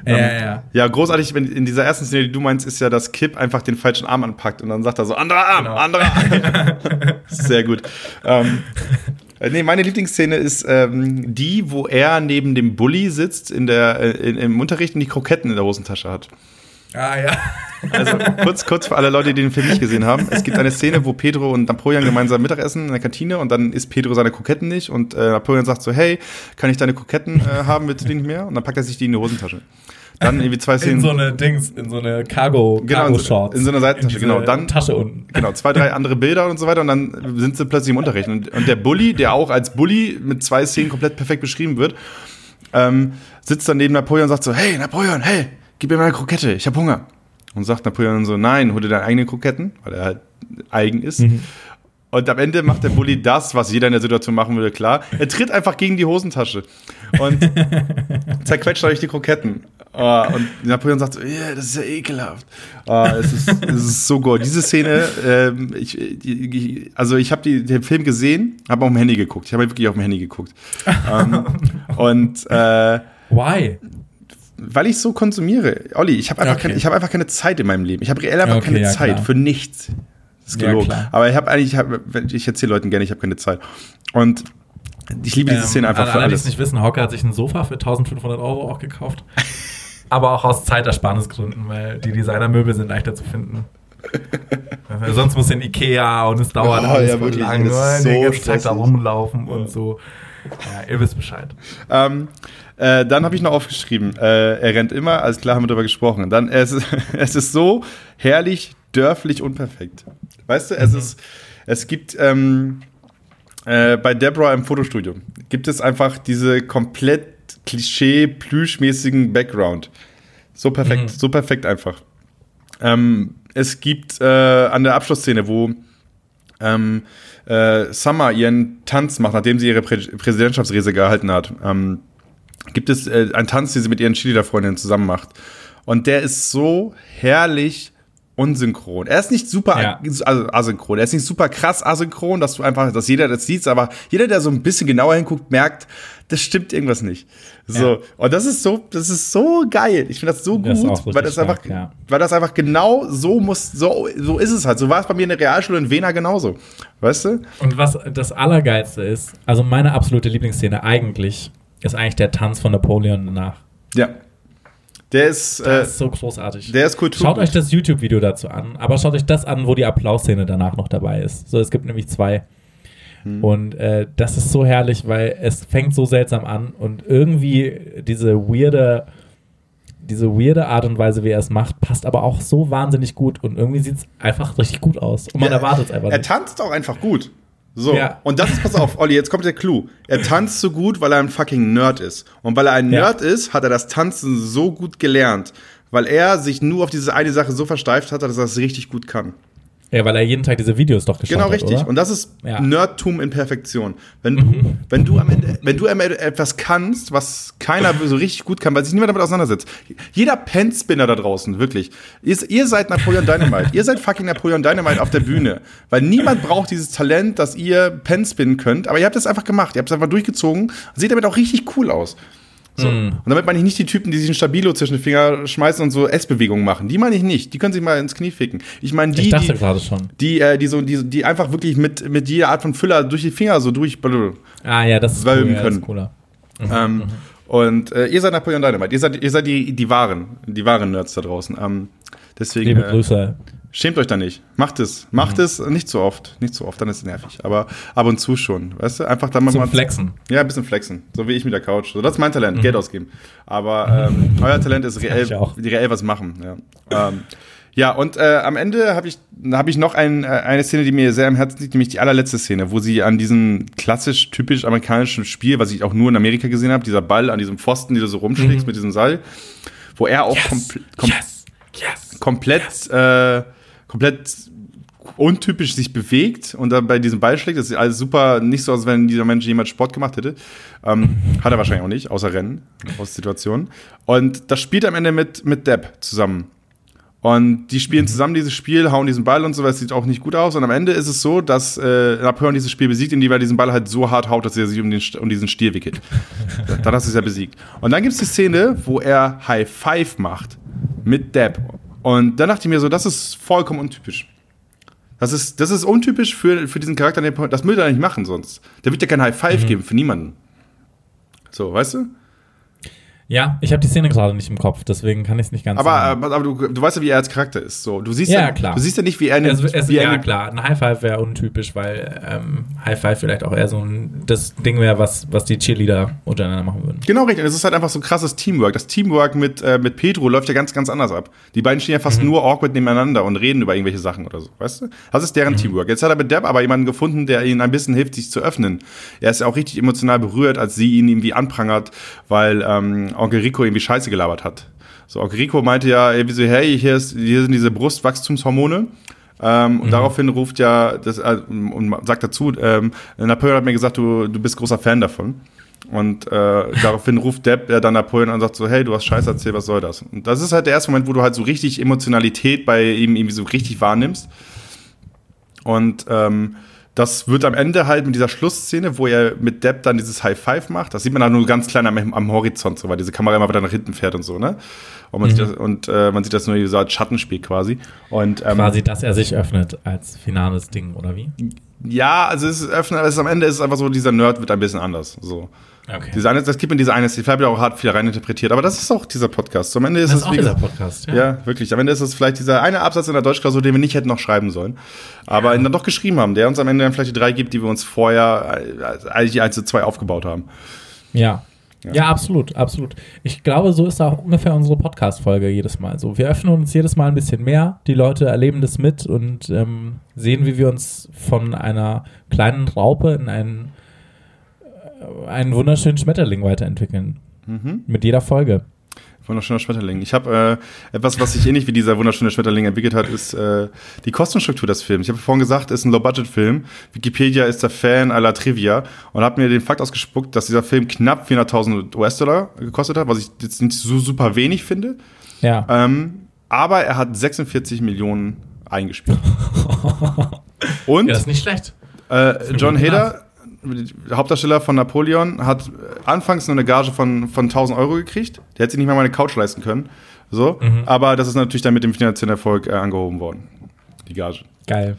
Ja, Ähm, ja, ja. Ja, großartig, wenn in dieser ersten Szene, die du meinst, ist ja, dass Kip einfach den falschen Arm anpackt und dann sagt er so, anderer Arm, Genau. anderer Arm. Sehr gut. Ähm, äh, nee, meine Lieblingsszene ist ähm, die, wo er neben dem Bully sitzt in der, äh, in, im Unterricht und die Kroketten in der Hosentasche hat. Ah ja. Also kurz, kurz für alle Leute, die den Film nicht gesehen haben. Es gibt eine Szene, wo Pedro und Napoleon gemeinsam Mittagessen in der Kantine und dann isst Pedro seine Kroketten nicht und äh, Napoleon sagt so, hey, kann ich deine Kroketten äh, haben, willst du die nicht mehr? Und dann packt er sich die in die Hosentasche. Dann irgendwie zwei Szenen. In so eine Dings, in so eine Cargo, Genau, Cargo in so- Shorts. in so einer Seitentasche, genau. Dann- Tasche unten. Genau, zwei, drei andere Bilder und so weiter und dann sind sie plötzlich im Unterricht. Und, und der Bully, der auch als Bully mit zwei Szenen komplett perfekt beschrieben wird, ähm, sitzt dann neben Napoleon und sagt so, hey Napoleon, hey, gib mir mal eine Krokette, ich hab Hunger. Und sagt Napoleon so, nein, hol dir deine eigenen Kroketten, weil er halt eigen ist. Und am Ende macht der Bully das, was jeder in der Situation machen würde, klar. Er tritt einfach gegen die Hosentasche und zerquetscht dadurch die Kroketten. Ah, und Napoleon sagt so, yeah, das ist ja ekelhaft. Ah, es, ist, es ist so gut. Diese Szene, ähm, ich, die, also ich habe den Film gesehen, habe auf dem Handy geguckt. Ich habe wirklich auf dem Handy geguckt. ähm, und äh, Why? Weil ich so konsumiere. Olli, ich habe einfach, Okay. ich hab einfach keine Zeit in meinem Leben. Ich habe reell einfach Okay, keine ja, Zeit klar. für nichts. Das ist Ja, gelogen. klar. Aber ich habe eigentlich, ich, hab, ich erzähle Leuten gerne, ich habe keine Zeit. Und ich liebe diese Szene einfach alle, für alle, die es alles. nicht wissen, Hauke hat sich ein Sofa für 1500 Euro auch gekauft. Aber auch aus Zeitersparnisgründen, weil die Designermöbel sind leichter zu finden. Also sonst muss in Ikea und es dauert Oh, alles ja, wirklich, lang. das ist und den so ganzen Tag da rumlaufen und so. Ja, ihr wisst Bescheid. Ähm, äh, dann habe ich noch aufgeschrieben, äh, er rennt immer, alles klar, haben wir darüber gesprochen. Dann, es ist, es ist so herrlich, dörflich und perfekt. Weißt du, es Mhm. ist, es gibt ähm, äh, bei Deborah im Fotostudio, gibt es einfach diese komplett klischee-plüschmäßigen Background. So perfekt, Mhm. so perfekt einfach. Ähm, es gibt äh, an der Abschlussszene, wo ähm, äh, Summer ihren Tanz macht, nachdem sie ihre Prä Präsidentschaftsrede gehalten hat, ähm, gibt es äh, einen Tanz, den sie mit ihren Cheerleader-Freundinnen zusammen macht. Und der ist so herrlich unsynchron. Er ist nicht super Ja. also asynchron. Er ist nicht super krass asynchron, dass du einfach, dass jeder das sieht, aber jeder, der so ein bisschen genauer hinguckt, merkt, das stimmt irgendwas nicht. So. Ja. Und das ist so, das ist so geil. Ich finde das so Das gut, weil das einfach, stark, ja. weil das einfach genau so muss, so, so ist es halt. So war es bei mir in der Realschule in Wena genauso. Weißt du? Und was das Allergeilste ist, also meine absolute Lieblingsszene eigentlich, ist eigentlich der Tanz von Napoleon danach. Ja. Der ist, Das äh, ist so großartig. der ist Kultur. Schaut euch das YouTube-Video dazu an, aber schaut euch das an, wo die Applausszene danach noch dabei ist. So, es gibt nämlich zwei. Hm. Und äh, das ist so herrlich, weil es fängt so seltsam an und irgendwie diese weirde, diese weirde Art und Weise, wie er es macht, passt aber auch so wahnsinnig gut und irgendwie sieht es einfach richtig gut aus. Und man Ja, erwartet es einfach Er nicht. tanzt auch einfach gut. So. Ja. Und das ist, pass auf, Olli, jetzt kommt der Clou. Er tanzt so gut, weil er ein fucking Nerd ist. Und weil er ein Ja. Nerd ist, hat er das Tanzen so gut gelernt. Weil er sich nur auf diese eine Sache so versteift hat, dass er es richtig gut kann. Ja, weil er jeden Tag diese Videos doch geschaut Genau hat, richtig. Oder? Und das ist Ja. Nerdtum in Perfektion. Wenn du, wenn du am Ende, wenn du am Ende etwas kannst, was keiner so richtig gut kann, weil sich niemand damit auseinandersetzt. Jeder Penspinner da draußen, wirklich. Ihr, ihr seid Napoleon Dynamite. ihr seid fucking Napoleon Dynamite auf der Bühne. Weil niemand braucht dieses Talent, dass ihr Penspinnen könnt. Aber ihr habt es einfach gemacht. Ihr habt es einfach durchgezogen. Seht damit auch richtig cool aus. So. Mm. Und damit meine ich nicht die Typen, die sich ein Stabilo zwischen die Finger schmeißen und so S-Bewegungen machen. Die meine ich nicht. Die können sich mal ins Knie ficken. Ich meine die, ich dachte die, gerade schon. die, äh, die, so, die, die einfach wirklich mit, mit jeder Art von Füller durch die Finger so durch. Ah ja, das ist, cool, ja, das können. ist cooler. Ähm, und äh, ihr seid Napoleon Dynamite. Ihr seid, ihr seid die, die wahren, die wahren Nerds da draußen. Ähm, deswegen Liebe äh, Grüße. Schämt euch da nicht. Macht es. Macht Mhm. es nicht so oft. Nicht so oft, dann ist es nervig. Aber ab und zu schon. Weißt du? Einfach dann mal. Zum Flexen. Ja, ein bisschen flexen. So wie ich mit der Couch. So, das ist mein Talent. Geld ausgeben. Aber ähm, euer Talent ist reell, Mhm. reell was machen. Ja, ähm, ja und äh, am Ende habe ich, hab ich noch ein, äh, eine Szene, die mir sehr am Herzen liegt, nämlich die allerletzte Szene, wo sie an diesem klassisch, typisch amerikanischen Spiel, was ich auch nur in Amerika gesehen habe, dieser Ball an diesem Pfosten, die du so rumschlägst mit diesem Seil, wo er auch kompl kom Mhm. yes, yes. komplett, äh, komplett untypisch sich bewegt und dann bei diesem Ball schlägt. Das ist alles super, nicht so, als wenn dieser Mensch jemals Sport gemacht hätte. Ähm, hat er wahrscheinlich auch nicht, außer Rennen, aus Situationen. Und das spielt am Ende mit, mit Depp zusammen. Und die spielen zusammen dieses Spiel, hauen diesen Ball und so, das sieht auch nicht gut aus. Und am Ende ist es so, dass äh, Napoleon dieses Spiel besiegt, indem er diesen Ball halt so hart haut, dass er sich um, den, um diesen Stier wickelt. dann hast du es ja besiegt. Und dann gibt es die Szene, wo er High Five macht mit Depp. Und dann dachte ich mir so, das ist vollkommen untypisch. Das ist, das ist untypisch für, für diesen Charakter. Das würde er nicht machen sonst. Der wird ja kein High Five geben für niemanden. So, weißt du? Ja, ich habe die Szene gerade nicht im Kopf, deswegen kann ich es nicht ganz Aber, sagen. aber, aber du, du weißt ja, wie er als Charakter ist. So, du siehst Ja, ja, klar. Du siehst ja nicht, wie er in Es, es, wie ja, in- klar, ein High Five wäre untypisch, weil ähm, High Five vielleicht auch eher so ein das Ding wäre, was, was die Cheerleader untereinander machen würden. Genau richtig. Und es ist halt einfach so krasses Teamwork. Das Teamwork mit, äh, mit Pedro läuft ja ganz, ganz anders ab. Die beiden stehen ja fast Mhm. nur awkward nebeneinander und reden über irgendwelche Sachen oder so. Weißt du? Das ist Mhm. deren Teamwork. Jetzt hat er mit Deb aber jemanden gefunden, der ihnen ein bisschen hilft, sich zu öffnen. Er ist ja auch richtig emotional berührt, als sie ihn irgendwie anprangert, weil ähm, Onkel Rico irgendwie Scheiße gelabert hat. So, Onkel Rico meinte ja irgendwie so, hey, hier, ist, hier sind diese Brustwachstumshormone. Ähm, und daraufhin ruft ja, das, äh, und sagt dazu, ähm, Napoleon hat mir gesagt, du, du bist großer Fan davon. Und äh, daraufhin ruft Depp äh, dann Napoleon an und sagt so, hey, du hast Scheiße erzählt, was soll das? Und das ist halt der erste Moment, wo du halt so richtig Emotionalität bei ihm irgendwie so richtig wahrnimmst. Und ähm, das wird am Ende halt mit dieser Schlussszene, wo er mit Depp dann dieses High Five macht, das sieht man dann nur ganz klein am, am Horizont, so, weil diese Kamera immer wieder nach hinten fährt und so, ne? Und man, sieht, das, und, äh, man sieht das nur so als Schattenspiel quasi. Und, ähm, Quasi, dass er sich öffnet als finales Ding, oder wie? Ja, also es ist öffnen, aber es ist, am Ende ist es einfach so, dieser Nerd wird ein bisschen anders. So. Okay. Diese eine, das gibt mir diese eine, ich habe ja auch hart viel reininterpretiert, aber das ist auch dieser Podcast. Am Ende ist das es ist auch dieser Podcast, Ja. wirklich. Am Ende ist es vielleicht dieser eine Absatz in der Deutschklausur, den wir nicht hätten noch schreiben sollen, aber ihn dann doch geschrieben haben, der uns am Ende dann vielleicht die drei gibt, die wir uns vorher eigentlich eins zu zwei aufgebaut haben. Ja. Ja, absolut, absolut. Ich glaube, so ist auch ungefähr unsere Podcast-Folge jedes Mal. So, wir öffnen uns jedes Mal ein bisschen mehr. Die Leute erleben das mit und ähm, sehen, wie wir uns von einer kleinen Raupe in einen, einen wunderschönen Schmetterling weiterentwickeln. Mit jeder Folge. Wunderschöner Schmetterling. Ich habe äh, etwas, was sich ähnlich wie dieser wunderschöne Schmetterling entwickelt hat, ist äh, die Kostenstruktur des Films. Ich habe vorhin gesagt, es ist ein Low-Budget-Film. Wikipedia ist der Fan aller Trivia und hat mir den Fakt ausgespuckt, dass dieser Film knapp 400.000 US-Dollar gekostet hat, was ich jetzt nicht so super wenig finde. Ja. Ähm, aber er hat 46 Millionen eingespielt. Und ja, das ist nicht schlecht. äh, John Hader, der Hauptdarsteller von Napoleon, hat anfangs nur eine Gage von, von 1000 Euro gekriegt. Der hätte sich nicht mal meine Couch leisten können. So. Mhm. Aber das ist natürlich dann mit dem finanziellen Erfolg äh, angehoben worden. Die Gage. Geil.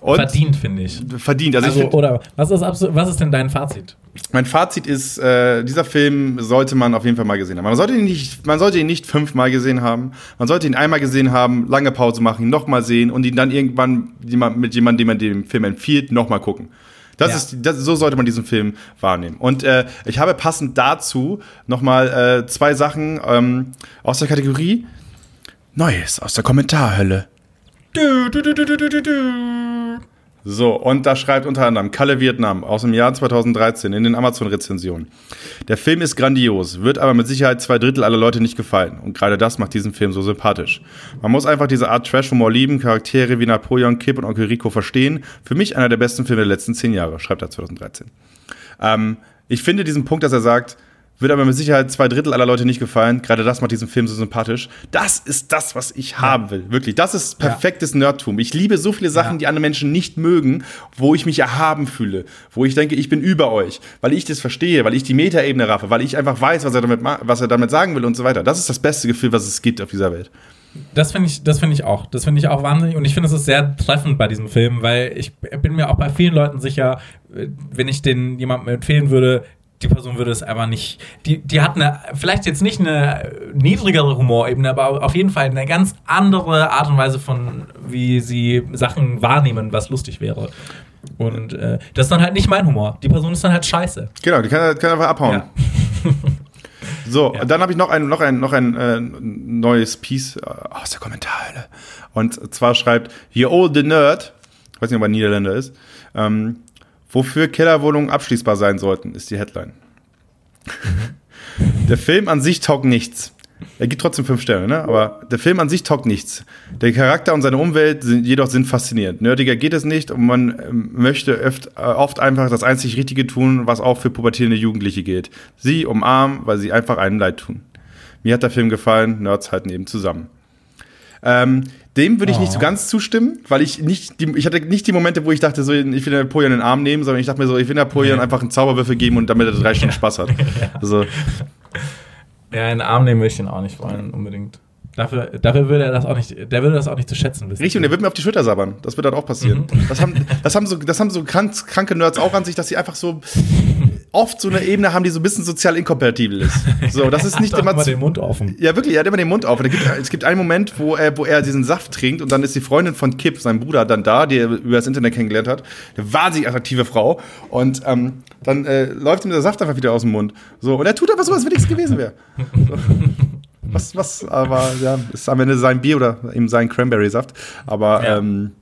Und Verdient, finde ich. verdient. Also, Also, ich find, oder was ist, was ist denn dein Fazit? mein Fazit ist, äh, dieser Film sollte man auf jeden Fall mal gesehen haben. Man sollte ihn nicht, man sollte ihn nicht fünfmal gesehen haben. Man sollte ihn einmal gesehen haben, lange Pause machen, ihn nochmal sehen und ihn dann irgendwann jemand, mit jemandem, dem man den Film empfiehlt, nochmal gucken. Das Ja. ist, das, so sollte man diesen Film wahrnehmen. Und äh, ich habe passend dazu nochmal äh, zwei Sachen ähm, aus der Kategorie Neues aus der Kommentarhölle. Du, du, du, du, du, du, du. So, und da schreibt unter anderem Kalle Vietnam aus dem Jahr 2013 in den Amazon-Rezensionen. Der Film ist grandios, wird aber mit Sicherheit zwei Drittel aller Leute nicht gefallen. Und gerade das macht diesen Film so sympathisch. Man muss einfach diese Art Trash-Humor lieben, Charaktere wie Napoleon, Kip und Onkel Rico verstehen. Für mich einer der besten Filme der letzten zehn Jahre, schreibt er 2013. Ähm, ich finde diesen Punkt, dass er sagt, wird aber mit Sicherheit zwei Drittel aller Leute nicht gefallen. Gerade das macht diesen Film so sympathisch. Das ist das, was ich haben will. Wirklich. Das ist perfektes Nerdtum. Ich liebe so viele Sachen, Ja. die andere Menschen nicht mögen, wo ich mich erhaben fühle. Wo ich denke, ich bin über euch. Weil ich das verstehe, weil ich die Metaebene raffe, weil ich einfach weiß, was er damit, was er damit sagen will und so weiter. Das ist das beste Gefühl, was es gibt auf dieser Welt. Das finde ich, das finde ich auch. Das finde ich auch wahnsinnig. Und ich finde, es ist sehr treffend bei diesem Film, weil ich bin mir auch bei vielen Leuten sicher, wenn ich den jemandem empfehlen würde, die Person würde es einfach nicht. Die, die hat eine, vielleicht jetzt nicht eine niedrigere Humorebene, aber auf jeden Fall eine ganz andere Art und Weise von, wie sie Sachen wahrnehmen, was lustig wäre. Und äh, das ist dann halt nicht mein Humor. Die Person ist dann halt scheiße. Genau, die kann, kann einfach abhauen. Ja. So, Ja. dann habe ich noch ein, noch ein, noch ein äh, neues Piece äh, aus der Kommentarhölle. Und zwar schreibt Hier old the Nerd, ich weiß nicht, ob er Niederländer ist, ähm, wofür Kellerwohnungen abschließbar sein sollten, ist die Headline. Der Film an sich taugt nichts. Er gibt trotzdem fünf Sterne, ne? Aber der Film an sich taugt nichts. Der Charakter und seine Umwelt sind, jedoch sind faszinierend. Nerdiger geht es nicht und man ähm, möchte öft, äh, oft einfach das einzig Richtige tun, was auch für pubertierende Jugendliche gilt. Sie umarmen, weil sie einfach einem leid tun. Mir hat der Film gefallen, Nerds halten eben zusammen. Ähm, dem würde ich nicht so ganz zustimmen, weil ich nicht, die, ich hatte nicht die Momente, wo ich dachte, so, ich will Napoleon in den Arm nehmen, sondern ich dachte mir so, ich will Napoleon Nee. einfach einen Zauberwürfel geben und damit er drei Stunden Spaß hat. Also, Ja, in den Arm nehmen will ich ihn auch nicht wollen, unbedingt. Dafür, dafür würde er das auch nicht, der würde das auch nicht zu schätzen wissen. richtig, und der wird mir auf die Schulter sabbern. Das wird dann auch passieren. Das, haben, das, haben so, das haben so krank, kranke Nerds auch an sich, dass sie einfach so oft so eine Ebene haben, die so ein bisschen sozial inkompatibel ist. So, das ist nicht immer zu, den Mund offen. Ja, wirklich, er hat immer den Mund. Und da gibt, es gibt einen Moment, wo er, wo er diesen Saft trinkt und dann ist die Freundin von Kip, sein Bruder, dann da, die er über das Internet kennengelernt hat. Eine wahnsinnig attraktive Frau. Und ähm, dann äh, läuft ihm der Saft einfach wieder aus dem Mund. So, und er tut einfach so, als wenn nichts gewesen wäre. So. Was, was, aber ja, ist am Ende sein Bier oder eben sein Cranberry-Saft. Aber Ja. ähm,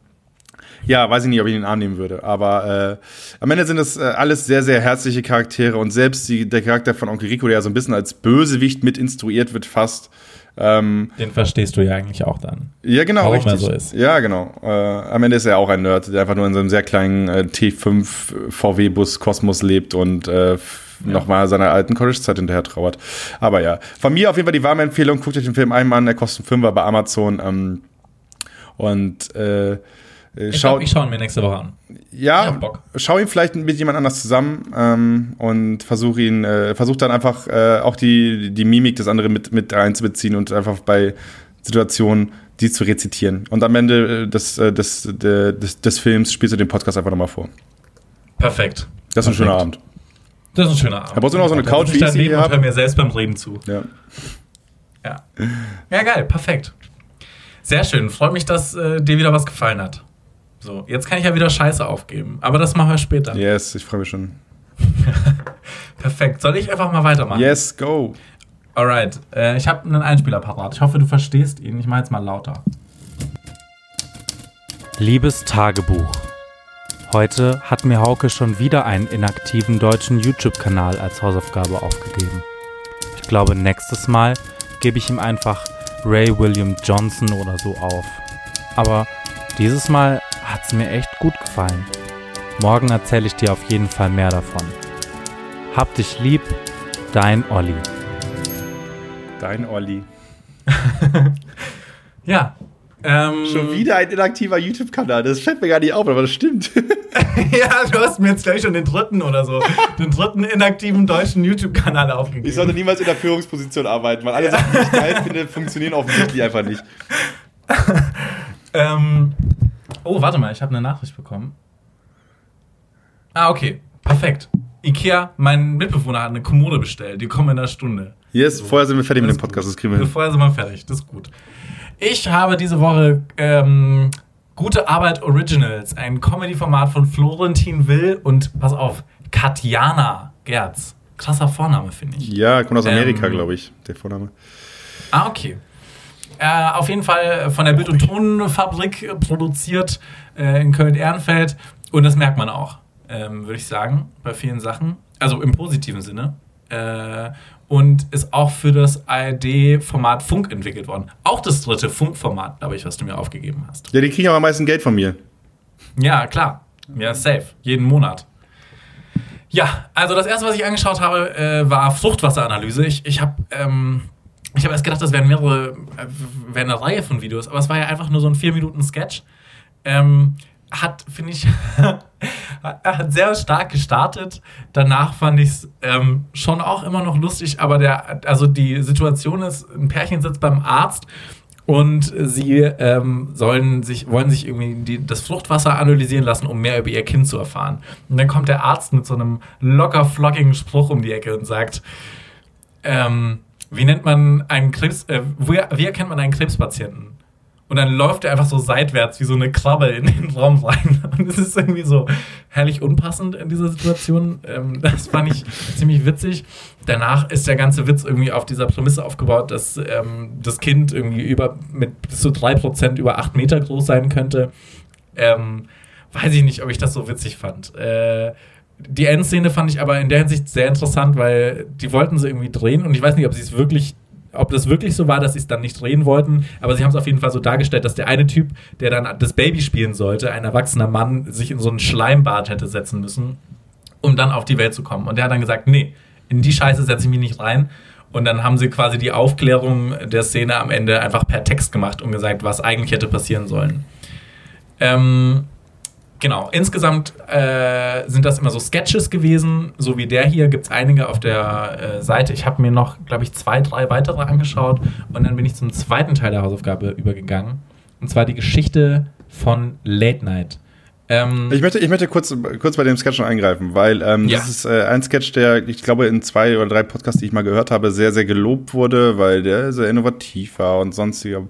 ja, weiß ich nicht, ob ich den Arm nehmen würde. Aber äh, am Ende sind es äh, alles sehr, sehr herzliche Charaktere und selbst die, der Charakter von Onkel Rico, der ja so ein bisschen als Bösewicht mit instruiert wird, fast. Ähm, Den verstehst du ja eigentlich auch dann. ja, genau, Warum richtig. er so ist. Ja, genau. Äh, am Ende ist er auch ein Nerd, der einfach nur in so einem sehr kleinen äh, T5 VW-Bus Kosmos lebt und f- nochmal seiner alten College-Zeit hinterher trauert. Aber ja, von mir auf jeden Fall die warme Empfehlung. Guckt euch den Film einmal an, der kostet einen Fünfer bei Amazon. Ähm, und äh, Ich schaut, glaube, ich schaue ihn mir nächste Woche an. ja, Bock. schau ihn vielleicht mit jemand anders zusammen ähm, und versuch ihn, äh, versuch dann einfach äh, auch die, die Mimik des anderen mit, mit einzubeziehen und einfach bei Situationen die zu rezitieren. Und am Ende äh, des, äh, des, de- des, des Films spielst du den Podcast einfach nochmal vor. Perfekt. Das ist ein schöner. Abend. Das ist ein schöner Abend. Brauchst du noch so eine Couch, wie ich sie daneben hier und hab. hör mir selbst beim Reden zu. Ja. Ja. Ja, geil, perfekt. Sehr schön. Freut mich, dass äh, dir wieder was gefallen hat. So, jetzt kann ich ja wieder Scheiße aufgeben. Aber das machen wir später. Yes, ich freue mich schon. Perfekt. Soll ich einfach mal weitermachen? Yes, go. Alright. Äh, ich habe einen Einspieler parat. Ich hoffe, du verstehst ihn. Ich mache jetzt mal lauter. Liebes Tagebuch. Heute hat mir Hauke schon wieder einen inaktiven deutschen YouTube-Kanal als Hausaufgabe aufgegeben. Ich glaube, nächstes Mal gebe ich ihm einfach Ray William Johnson oder so auf. Aber dieses Mal hat es mir echt gut gefallen. Morgen erzähle ich dir auf jeden Fall mehr davon. Hab dich lieb, dein Olli. Dein Olli. Ja. Ähm, Schon wieder ein inaktiver YouTube-Kanal. Das fällt mir gar nicht auf, aber das stimmt. ja, du hast mir jetzt gleich schon den dritten oder so, den dritten inaktiven deutschen YouTube-Kanal aufgegeben. Ich sollte niemals in der Führungsposition arbeiten, weil alle Sachen, die ich geil finde, funktionieren offensichtlich einfach nicht. Ähm, oh, warte mal, ich habe eine Nachricht bekommen. Ah, okay. Perfekt. Ikea, mein Mitbewohner hat eine Kommode bestellt. Die kommen in einer Stunde. Yes, vorher sind wir fertig mit dem ist Podcast, das kriegen wir hin. Vorher sind wir fertig. Das ist gut. Ich habe diese Woche ähm, Gute Arbeit Originals, ein Comedy-Format von Florentin Will und, pass auf, Katjana Gerz. Krasser Vorname, finde ich. Ja, kommt aus Amerika, Ähm, glaube ich, der Vorname. Ah, okay. Äh, auf jeden Fall von der Bild- und Tonfabrik äh, produziert äh, in Köln-Ehrenfeld. Und das merkt man auch, ähm, würde ich sagen, bei vielen Sachen. Also im positiven Sinne. Äh, und ist auch für das ARD-Format Funk entwickelt worden. Auch das dritte Funkformat, glaube ich, was du mir aufgegeben hast. Ja, die kriegen aber am meisten Geld von mir. Ja, klar. Ja, safe. Jeden Monat. Ja, also das erste, was ich angeschaut habe, äh, war Fruchtwasseranalyse. Ich, ich habe ähm, ich hab erst gedacht, das wären mehrere, äh, wäre eine Reihe von Videos, aber es war ja einfach nur so ein 4-Minuten-Sketch. Ähm, hat, finde ich, hat sehr stark gestartet. Danach fand ich es ähm, schon auch immer noch lustig, aber der, also die Situation ist, ein Pärchen sitzt beim Arzt und sie ähm, sollen sich, wollen sich irgendwie die, das Fruchtwasser analysieren lassen, um mehr über ihr Kind zu erfahren. Und dann kommt der Arzt mit so einem locker flockigen Spruch um die Ecke und sagt, ähm, wie nennt man einen Krebs, äh, wie erkennt man einen Krebspatienten? Und dann läuft er einfach so seitwärts wie so eine Krabbe in den Raum rein. Und es ist irgendwie so herrlich unpassend in dieser Situation. Ähm, das fand ich ziemlich witzig. Danach ist der ganze Witz irgendwie auf dieser Prämisse aufgebaut, dass ähm, das Kind irgendwie über, mit bis zu 3% über 8 Meter groß sein könnte. Ähm, weiß ich nicht, ob ich das so witzig fand. Äh, die Endszene fand ich aber in der Hinsicht sehr interessant, weil die wollten sie irgendwie drehen und ich weiß nicht, ob sie es wirklich ob das wirklich so war, dass sie es dann nicht drehen wollten, aber sie haben es auf jeden Fall so dargestellt, dass der eine Typ, der dann das Baby spielen sollte, ein erwachsener Mann, sich in so einen Schleimbad hätte setzen müssen, um dann auf die Welt zu kommen. Und der hat dann gesagt, nee, in die Scheiße setze ich mich nicht rein. Und dann haben sie quasi die Aufklärung der Szene am Ende einfach per Text gemacht und gesagt, was eigentlich hätte passieren sollen. Ähm, genau, insgesamt äh, sind das immer so Sketches gewesen, so wie der hier. Gibt es einige auf der äh, Seite. Ich habe mir noch, glaube ich, zwei, drei weitere angeschaut und dann bin ich zum zweiten Teil der Hausaufgabe übergegangen. Und zwar die Geschichte von Late Night. Ähm, Ich möchte, ich möchte kurz, kurz bei dem Sketch noch eingreifen, weil ähm, Ja. das ist äh, ein Sketch, der, ich glaube, in zwei oder drei Podcasts, die ich mal gehört habe, sehr, sehr gelobt wurde, weil der sehr innovativ war und sonstiger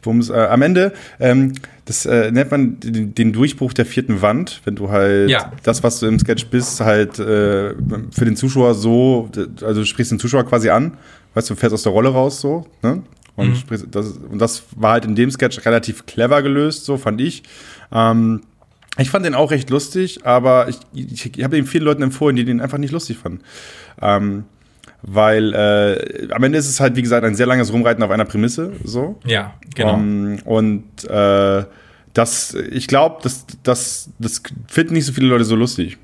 Bums. Äh, am Ende, ähm, das äh, nennt man den, den Durchbruch der vierten Wand, wenn du halt Ja. das, was du im Sketch bist, halt äh, für den Zuschauer so, also du sprichst den Zuschauer quasi an, weißt du, fährst aus der Rolle raus so, ne? Und, Mhm. sprichst, das, und das war halt in dem Sketch relativ clever gelöst, so fand ich. Ähm, ich fand den auch recht lustig, aber ich, ich, ich habe ihm vielen Leuten empfohlen, die den einfach nicht lustig fanden. Ähm, weil äh, am Ende ist es halt, wie gesagt, ein sehr langes Rumreiten auf einer Prämisse. So. ja, genau. Ähm, und äh, das, ich glaube, das, das, das finden nicht so viele Leute so lustig.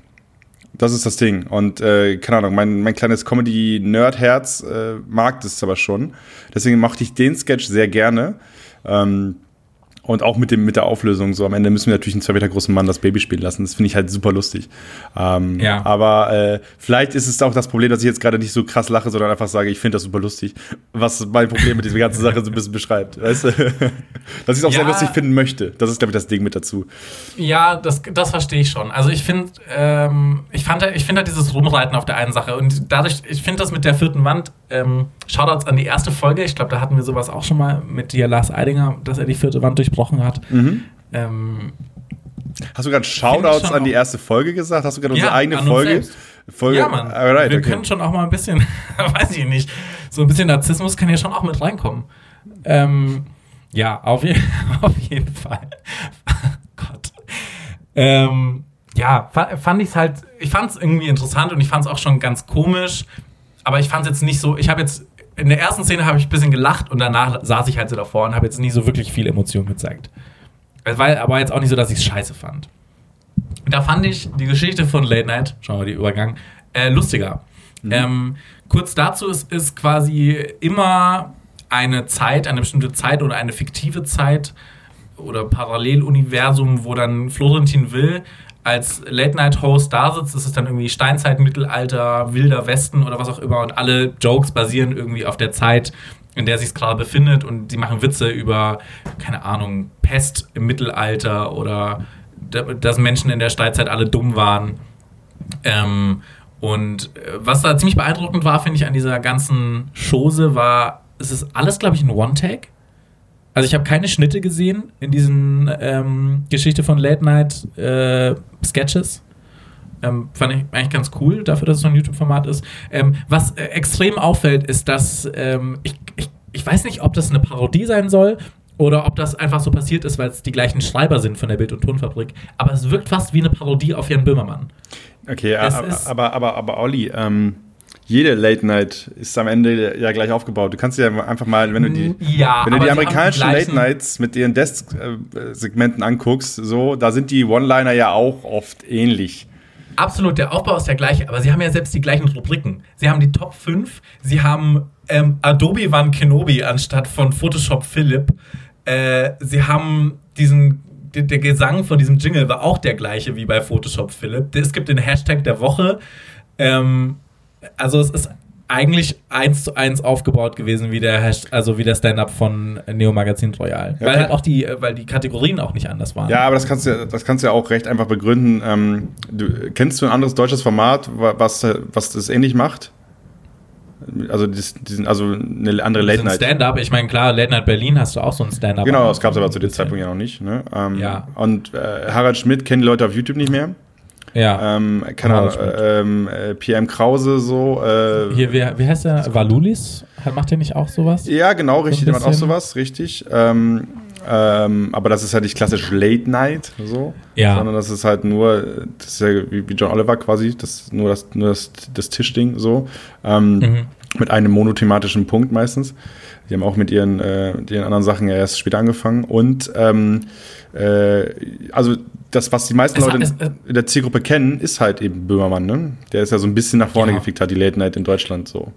Das ist das Ding. Und äh, keine Ahnung, mein, mein kleines Comedy-Nerd-Herz äh, mag das aber schon. Deswegen mochte ich den Sketch sehr gerne. Ähm, und auch mit, dem, mit der Auflösung, so am Ende müssen wir natürlich einen zwei Meter großen Mann das Baby spielen lassen. Das finde ich halt super lustig. Ähm, Ja. Aber äh, vielleicht ist es auch das Problem, dass ich jetzt gerade nicht so krass lache, sondern einfach sage, ich finde das super lustig. Was mein Problem mit dieser ganzen Sache so ein bisschen beschreibt. Weißt du? Dass ich es auch sehr Ja. lustig finden möchte. Das ist, glaube ich, das Ding mit dazu. Ja, das, das verstehe ich schon. Also ich finde, ähm, ich fand, ich finde halt dieses Rumreiten auf der einen Sache und dadurch, ich finde das mit der vierten Wand, ähm, Shoutouts an die erste Folge, ich glaube, da hatten wir sowas auch schon mal mit dir, Lars Eidinger, dass er die vierte Wand durchbrochen hat. Ähm, Hast du gerade Shoutouts an die erste Folge gesagt? Hast du gerade unsere Ja, eigene an uns Folge? selbst. Folge? ja, Mann, Alright, wir okay. können schon auch mal ein bisschen, weiß ich nicht, so ein bisschen Narzissmus kann ja schon auch mit reinkommen. Ähm, ja, auf, je auf jeden Fall. Gott. Ähm, ja, fa fand ich es halt, ich fand es irgendwie interessant und ich fand es auch schon ganz komisch, aber ich fand es jetzt nicht so, ich habe jetzt, in der ersten Szene habe ich ein bisschen gelacht und danach saß ich halt so davor und habe jetzt nie so wirklich viel Emotion gezeigt. Es war aber jetzt auch nicht so, dass ich es scheiße fand. Da fand ich die Geschichte von Late Night, schauen wir die Übergang, äh, lustiger. Ähm, kurz dazu, es ist quasi immer eine Zeit, eine bestimmte Zeit oder eine fiktive Zeit oder Paralleluniversum, wo dann Florentin Will als Late-Night-Host da sitzt. Ist dann irgendwie Steinzeit, Mittelalter, Wilder Westen oder was auch immer. Und alle Jokes basieren irgendwie auf der Zeit, in der sich es gerade befindet. Und sie machen Witze über, keine Ahnung, Pest im Mittelalter oder da- dass Menschen in der Steinzeit alle dumm waren. Ähm, und äh, was da ziemlich beeindruckend war, finde ich, an dieser ganzen Chose, war, es ist alles, glaube ich, ein One-Take. Also ich habe keine Schnitte gesehen in diesen ähm, Geschichte von Late Night äh, Sketches. Ähm, fand ich eigentlich ganz cool, dafür, dass es so ein YouTube-Format ist. Ähm, was äh, extrem auffällt, ist, dass ähm, ich, ich, ich weiß nicht, ob das eine Parodie sein soll oder ob das einfach so passiert ist, weil es die gleichen Schreiber sind von der Bild- und Tonfabrik. Aber es wirkt fast wie eine Parodie auf Jan Böhmermann. Okay, aber, aber, aber, aber Olli, ähm, jede Late Night ist am Ende ja gleich aufgebaut. Du kannst ja einfach mal, wenn du die, Ja, wenn du die amerikanischen die Late Nights mit ihren Desk-Segmenten anguckst, so, da sind die One-Liner ja auch oft ähnlich. Absolut, der Aufbau ist der gleiche, aber sie haben ja selbst die gleichen Rubriken. Sie haben die Top 5, sie haben ähm, Adobe Van Kenobi anstatt von Photoshop Philipp. Äh, sie haben diesen, der, der Gesang von diesem Jingle war auch der gleiche wie bei Photoshop Philipp. Es gibt den Hashtag der Woche. Ähm, also es ist eigentlich eins zu eins aufgebaut gewesen wie der also wie der Stand-up von Neo Magazin Royal, Ja, weil okay. halt auch die, äh, weil die Kategorien auch nicht anders waren. Ja, aber das kannst du, ja- das kannst du ja auch recht einfach begründen. Ähm, du, kennst du ein anderes deutsches Format, wa- was, was das ähnlich macht? Also, das, also eine andere Late Late Night. Stand-up, ich meine, klar, Late Night Berlin hast du auch so ein Stand-up. Genau, das gab es aber zu dem Zeitpunkt ja noch nicht. Ne? Ähm, Ja. Und äh, Harald Schmidt kennen die Leute auf YouTube nicht mehr. Ja. Ähm, keine Ahnung, ähm, äh, PM Krause so. Äh, Hier, wie, wie heißt der? Valulis? Macht der nicht auch sowas? ja, genau, richtig, der macht auch sowas, richtig. Ähm, ähm, aber das ist halt nicht klassisch Late Night, so. Ja. Sondern das ist halt nur, das ist ja wie, wie John Oliver quasi, das nur das, nur das, das Tischding so. Ähm, Mhm. Mit einem monothematischen Punkt meistens. Die haben auch mit ihren, äh, ihren anderen Sachen ja erst später angefangen. Und ähm, äh, also das, was die meisten Es Leute es- äh, in der Zielgruppe kennen, ist halt eben Böhmermann, ne? Der ist ja so ein bisschen nach vorne Ja. gefickt hat, die Late Night in Deutschland so.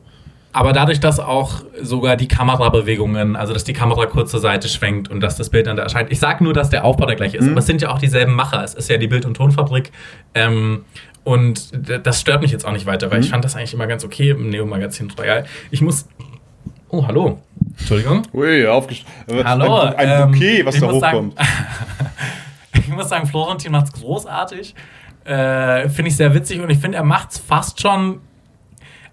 Aber dadurch, dass auch sogar die Kamerabewegungen, also dass die Kamera kurz zur Seite schwenkt und dass das Bild dann da erscheint. Ich sage nur, dass der Aufbau der gleiche ist. Aber es sind ja auch dieselben Macher. Es ist ja die Bild- und Tonfabrik. Ähm, und das stört mich jetzt auch nicht weiter, weil ich fand das eigentlich immer ganz okay im Neo-Magazin Royal. Ich muss. Oh, hallo. Entschuldigung. Ui, aufgest Hallo. Ein, ein ähm, Bouquet, was ich da muss sagen- hochkommt. ich muss sagen, Florentin macht's großartig. Äh, finde ich sehr witzig und ich finde, er macht's fast schon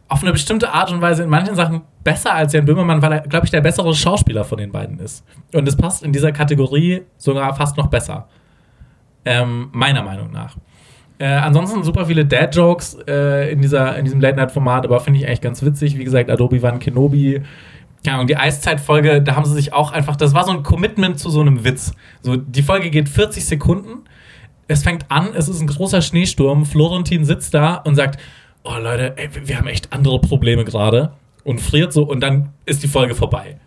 auf eine bestimmte Art und Weise in manchen Sachen besser als Jan Böhmermann, weil er, glaube ich, der bessere Schauspieler von den beiden ist. Und es passt in dieser Kategorie sogar fast noch besser. Ähm, meiner Meinung nach. Äh, ansonsten super viele Dad-Jokes äh, in, in diesem Late-Night-Format, aber finde ich eigentlich ganz witzig. Wie gesagt, Adobe Wan Kenobi. Keine Ahnung, die Eiszeit-Folge, da haben sie sich auch einfach, das war so ein Commitment zu so einem Witz. So, die Folge geht 40 Sekunden. Es fängt an, es ist ein großer Schneesturm. Florentin sitzt da und sagt: Oh Leute, ey, wir haben echt andere Probleme gerade. Und friert so und dann ist die Folge vorbei.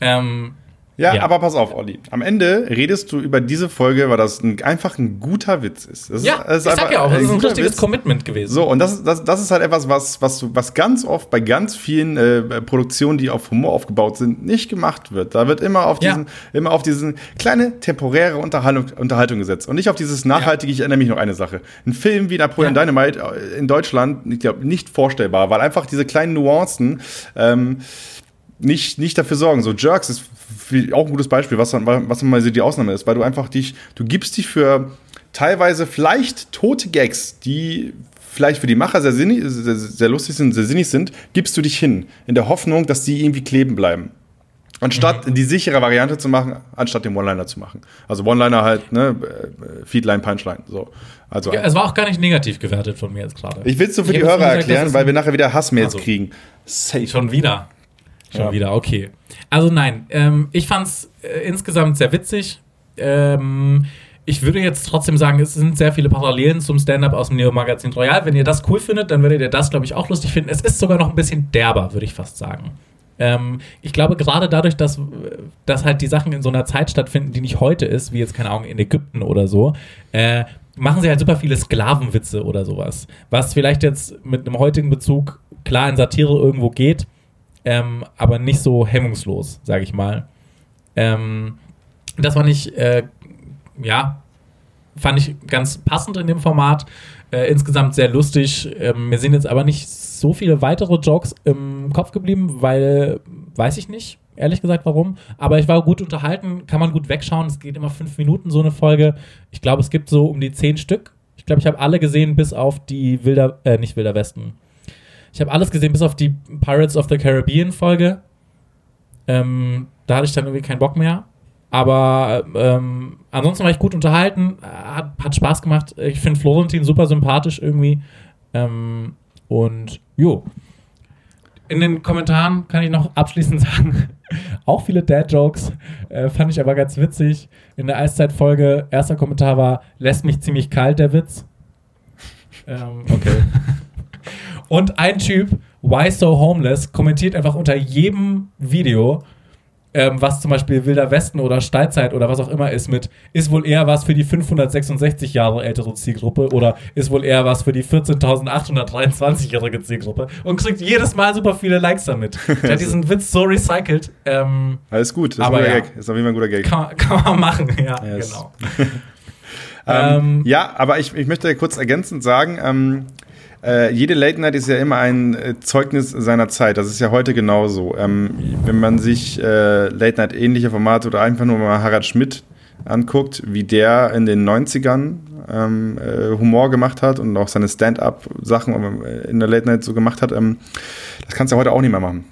Ähm, Ja, Ja. aber pass auf, Olli. Am Ende redest du über diese Folge, weil das ein, einfach ein guter Witz ist. Das ja, ist, ich sag ja auch, ein ist ein richtiges Witz. Commitment gewesen. So, und das, das, das ist halt etwas, was, was, was ganz oft bei ganz vielen äh, Produktionen, die auf Humor aufgebaut sind, nicht gemacht wird. Da wird immer auf Ja. diesen, immer auf diesen kleine temporäre Unterhaltung, Unterhaltung gesetzt und nicht auf dieses nachhaltige, ich erinnere mich noch eine Sache. Ein Film wie Napoleon Ja. Dynamite äh, in Deutschland, ich glaube, nicht vorstellbar, weil einfach diese kleinen Nuancen ähm, nicht, nicht dafür sorgen. So Jerks ist auch ein gutes Beispiel, was was mal so die Ausnahme ist, weil du einfach dich, du gibst dich für teilweise vielleicht tote Gags, die vielleicht für die Macher sehr, sinnig, sehr, sehr lustig sind, sehr sinnig sind, gibst du dich hin, in der Hoffnung, dass die irgendwie kleben bleiben. Anstatt die sichere Variante zu machen, anstatt den One-Liner zu machen. Also One-Liner halt, ne, äh, Feedline, Punchline, so. Also, es war auch gar nicht negativ gewertet von mir jetzt gerade. ich will es so für Ich die Hörer erklären, weil wir nachher wieder Hassmails Also. kriegen. Safe. Schon wieder. Schon Ja. wieder, okay. Also nein, ähm, ich fand's äh, insgesamt sehr witzig. Ähm, ich würde jetzt trotzdem sagen, es sind sehr viele Parallelen zum Stand-Up aus dem Neo-Magazin Royal. Wenn ihr das cool findet, dann werdet ihr das, glaube ich, auch lustig finden. Es ist sogar noch ein bisschen derber, würde ich fast sagen. Ähm, ich glaube, gerade dadurch, dass, dass halt die Sachen in so einer Zeit stattfinden, die nicht heute ist, wie jetzt, keine Ahnung, in Ägypten oder so, äh, machen sie halt super viele Sklavenwitze oder sowas. Was vielleicht jetzt mit einem heutigen Bezug klar in Satire irgendwo geht, ähm, aber nicht so hemmungslos, sage ich mal. Ähm, das fand ich, äh, ja, fand ich ganz passend in dem Format. Äh, insgesamt sehr lustig. Ähm, mir sind jetzt aber nicht so viele weitere Jokes im Kopf geblieben, weil, weiß ich nicht, ehrlich gesagt, warum. Aber ich war gut unterhalten, kann man gut wegschauen. Es geht immer fünf Minuten, so eine Folge. Ich glaube, es gibt so um die zehn Stück. Ich glaube, ich habe alle gesehen, bis auf die Wilder, äh, nicht Wilder Westen. Ich habe alles gesehen, bis auf die Pirates of the Caribbean Folge. Ähm, da hatte ich dann irgendwie keinen Bock mehr. Aber ähm, ansonsten war ich gut unterhalten, äh, hat, hat Spaß gemacht. Ich finde Florentin super sympathisch irgendwie. Ähm, und jo. In den Kommentaren kann ich noch abschließend sagen, auch viele Dad-Jokes. Äh, fand ich aber ganz witzig. In der Eiszeit-Folge, erster Kommentar war, lässt mich ziemlich kalt, der Witz. Ähm, Okay. und ein Typ, Why So Homeless, kommentiert einfach unter jedem Video, ähm, was zum Beispiel Wilder Westen oder Steinzeit oder was auch immer ist, mit ist wohl eher was für die 566 Jahre ältere Zielgruppe oder ist wohl eher was für die 14.823-jährige Zielgruppe und kriegt jedes Mal super viele Likes damit. Der hat diesen Witz so recycelt. Ähm, Alles gut, das ist Aber ein guter ja. Gag. Ist auf jeden Fall ein guter Gag. kann, kann man machen, ja, Yes. genau. Ähm, Ähm, ja, aber ich, ich möchte kurz ergänzend sagen, ähm, äh, jede Late Night ist ja immer ein äh, Zeugnis seiner Zeit. Das ist ja heute genauso. Ähm, wenn man sich äh, Late Night ähnliche Formate oder einfach nur mal Harald Schmidt anguckt, wie der in den 90ern ähm, äh, Humor gemacht hat und auch seine Stand-up-Sachen äh, in der Late Night so gemacht hat, ähm, das kannst du heute auch nicht mehr machen.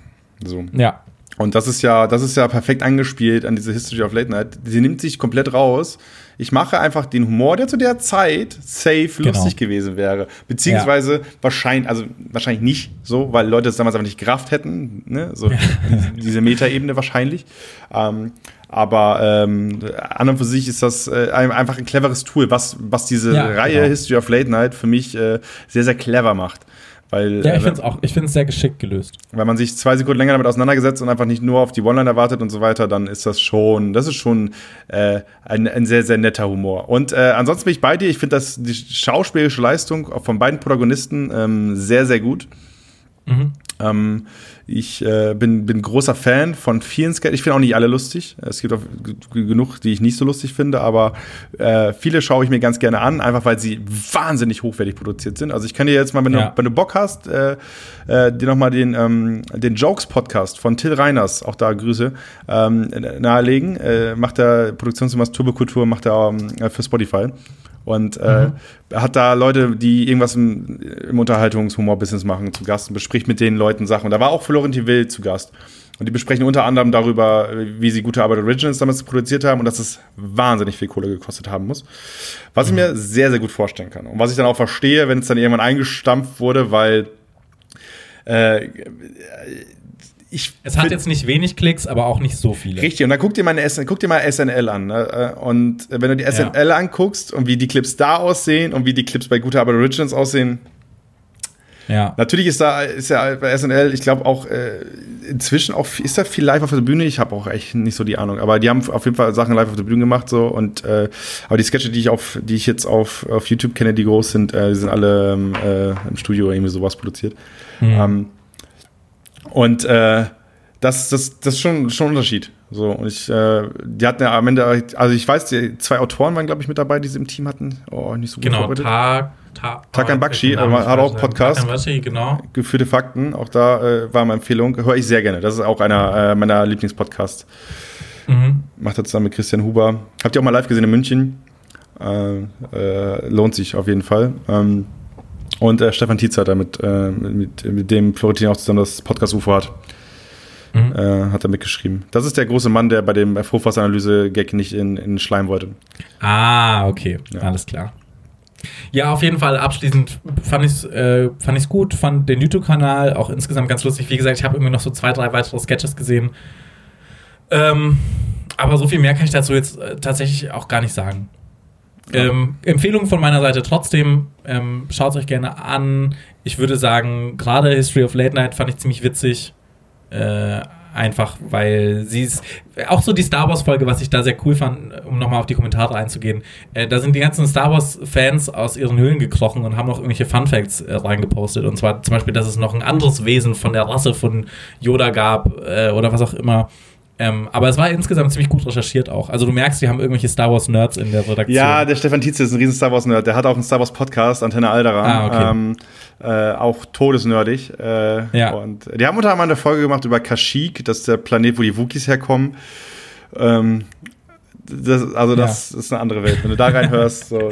So. ja. Und das ist ja, das ist ja perfekt angespielt an diese History of Late Night. Sie nimmt sich komplett raus. Ich mache einfach den Humor, der zu der Zeit safe Genau. lustig gewesen wäre. Beziehungsweise wahrscheinlich, also wahrscheinlich nicht so, weil Leute es damals einfach nicht gerafft hätten. Ne? So diese- diese Metaebene wahrscheinlich. Ähm, aber ähm, an und für sich ist das äh, ein- einfach ein cleveres Tool, was, was diese Ja, Reihe genau. History of Late Night für mich äh, sehr, sehr clever macht. Weil, Ja, äh, ich finde es auch, ich finde es sehr geschickt gelöst. wenn man sich zwei Sekunden länger damit auseinandergesetzt und einfach nicht nur auf die One-Liner wartet und so weiter, dann ist das schon, das ist schon äh, ein, ein sehr, sehr netter Humor. Und äh, ansonsten bin ich bei dir. Ich finde das die schauspielerische Leistung von beiden Protagonisten ähm, sehr, sehr gut. Ähm, ich äh, bin, bin großer Fan von vielen Sketchen. Ich finde auch nicht alle lustig. Es gibt auch genug, die ich nicht so lustig finde, aber äh, viele schaue ich mir ganz gerne an, einfach weil sie wahnsinnig hochwertig produziert sind. Also ich kann dir jetzt mal, wenn, Ja. du, wenn du Bock hast, äh, äh, dir nochmal den, ähm, den Jokes-Podcast von Till Reiners, auch da Grüße, ähm, nahelegen. Äh, macht er Produktionsfirma Turbokultur, macht er ähm, für Spotify. Und äh, er hat da Leute, die irgendwas im, im Unterhaltungshumor-Business machen, zu Gast und bespricht mit den Leuten Sachen. Und da war auch Florentin Will zu Gast. Und die besprechen unter anderem darüber, wie sie gute Arbeit Originals damals produziert haben und dass es wahnsinnig viel Kohle gekostet haben muss. Was ich mir sehr, sehr gut vorstellen kann. Und was ich dann auch verstehe, wenn es dann irgendwann eingestampft wurde, weil äh, ich Es hat jetzt nicht wenig Klicks, aber auch nicht so viele. Richtig, und dann guck dir mal, eine SN, guck dir mal SNL an. Ne? Und wenn du die SNL anguckst und wie die Clips da aussehen und wie die Clips bei Gute Arbeit Originals aussehen, Ja. natürlich ist da ist ja bei SNL, ich glaube auch äh, inzwischen auch ist da viel live auf der Bühne. Ich habe auch echt nicht so die Ahnung, aber die haben auf jeden Fall Sachen live auf der Bühne gemacht so und äh, aber die Sketche, die ich auf, die ich jetzt auf, auf YouTube kenne, die groß sind, äh, die sind alle ähm, äh, im Studio oder irgendwie sowas produziert. Ähm, und äh, das, das, das ist schon, schon ein Unterschied. So, und ich, äh, die hatten ja am Ende, also ich weiß, die zwei Autoren waren, glaube ich, mit dabei, die sie im Team hatten. Oh, nicht so gut Genau, vorbereitet. Tag, Tag, Takan Bakshi, hat auch nicht Podcast. Takan Bakshi, genau. Geführte Fakten, auch da äh, war meine Empfehlung. Höre ich sehr gerne. Das ist auch einer äh, meiner Lieblingspodcasts. Mhm. Macht er zusammen mit Christian Huber. Habt ihr auch mal live gesehen in München? Äh, äh, lohnt sich auf jeden Fall. Ähm, und äh, Stefan Tietz hat damit, äh, mit, mit dem Florentin auch zusammen das Podcast-UFO hat. Mhm. Äh, hat er mitgeschrieben. Das ist der große Mann, der bei dem Hochwasseranalyse-Gag nicht in, in Schleim wollte. Ah, okay, alles klar. Ja, auf jeden Fall abschließend fand ich es äh, fand ich's gut, fand den YouTube-Kanal auch insgesamt ganz lustig. Wie gesagt, ich habe irgendwie noch so zwei, drei weitere Sketches gesehen. Ähm, aber so viel mehr kann ich dazu jetzt äh, tatsächlich auch gar nicht sagen. Ähm, Empfehlung von meiner Seite trotzdem, ähm, schaut es euch gerne an. Ich würde sagen, gerade History of Late Night fand ich ziemlich witzig. Äh, einfach, weil sie ist. Auch so die Star Wars-Folge, was ich da sehr cool fand, um nochmal auf die Kommentare einzugehen. Äh, da sind die ganzen Star Wars-Fans aus ihren Höhlen gekrochen und haben noch irgendwelche Fun-Facts äh, reingepostet. Und zwar zum Beispiel, dass es noch ein anderes Wesen von der Rasse von Yoda gab äh, oder was auch immer. Ähm, aber es war insgesamt ziemlich gut recherchiert auch. Also du merkst, die haben irgendwelche Star Wars-Nerds in der Redaktion. Ja, der Stefan Tietze ist ein riesen Star Wars-Nerd. Der hat auch einen Star Wars-Podcast, Antenne Alderan. Ah, okay. ähm, äh, auch todesnerdig. Äh, Ja. Und die haben unter anderem eine Folge gemacht über Kashyyyk, das ist der Planet, wo die Wookies herkommen. Ähm, das, also das ist eine andere Welt. Wenn du da reinhörst, so.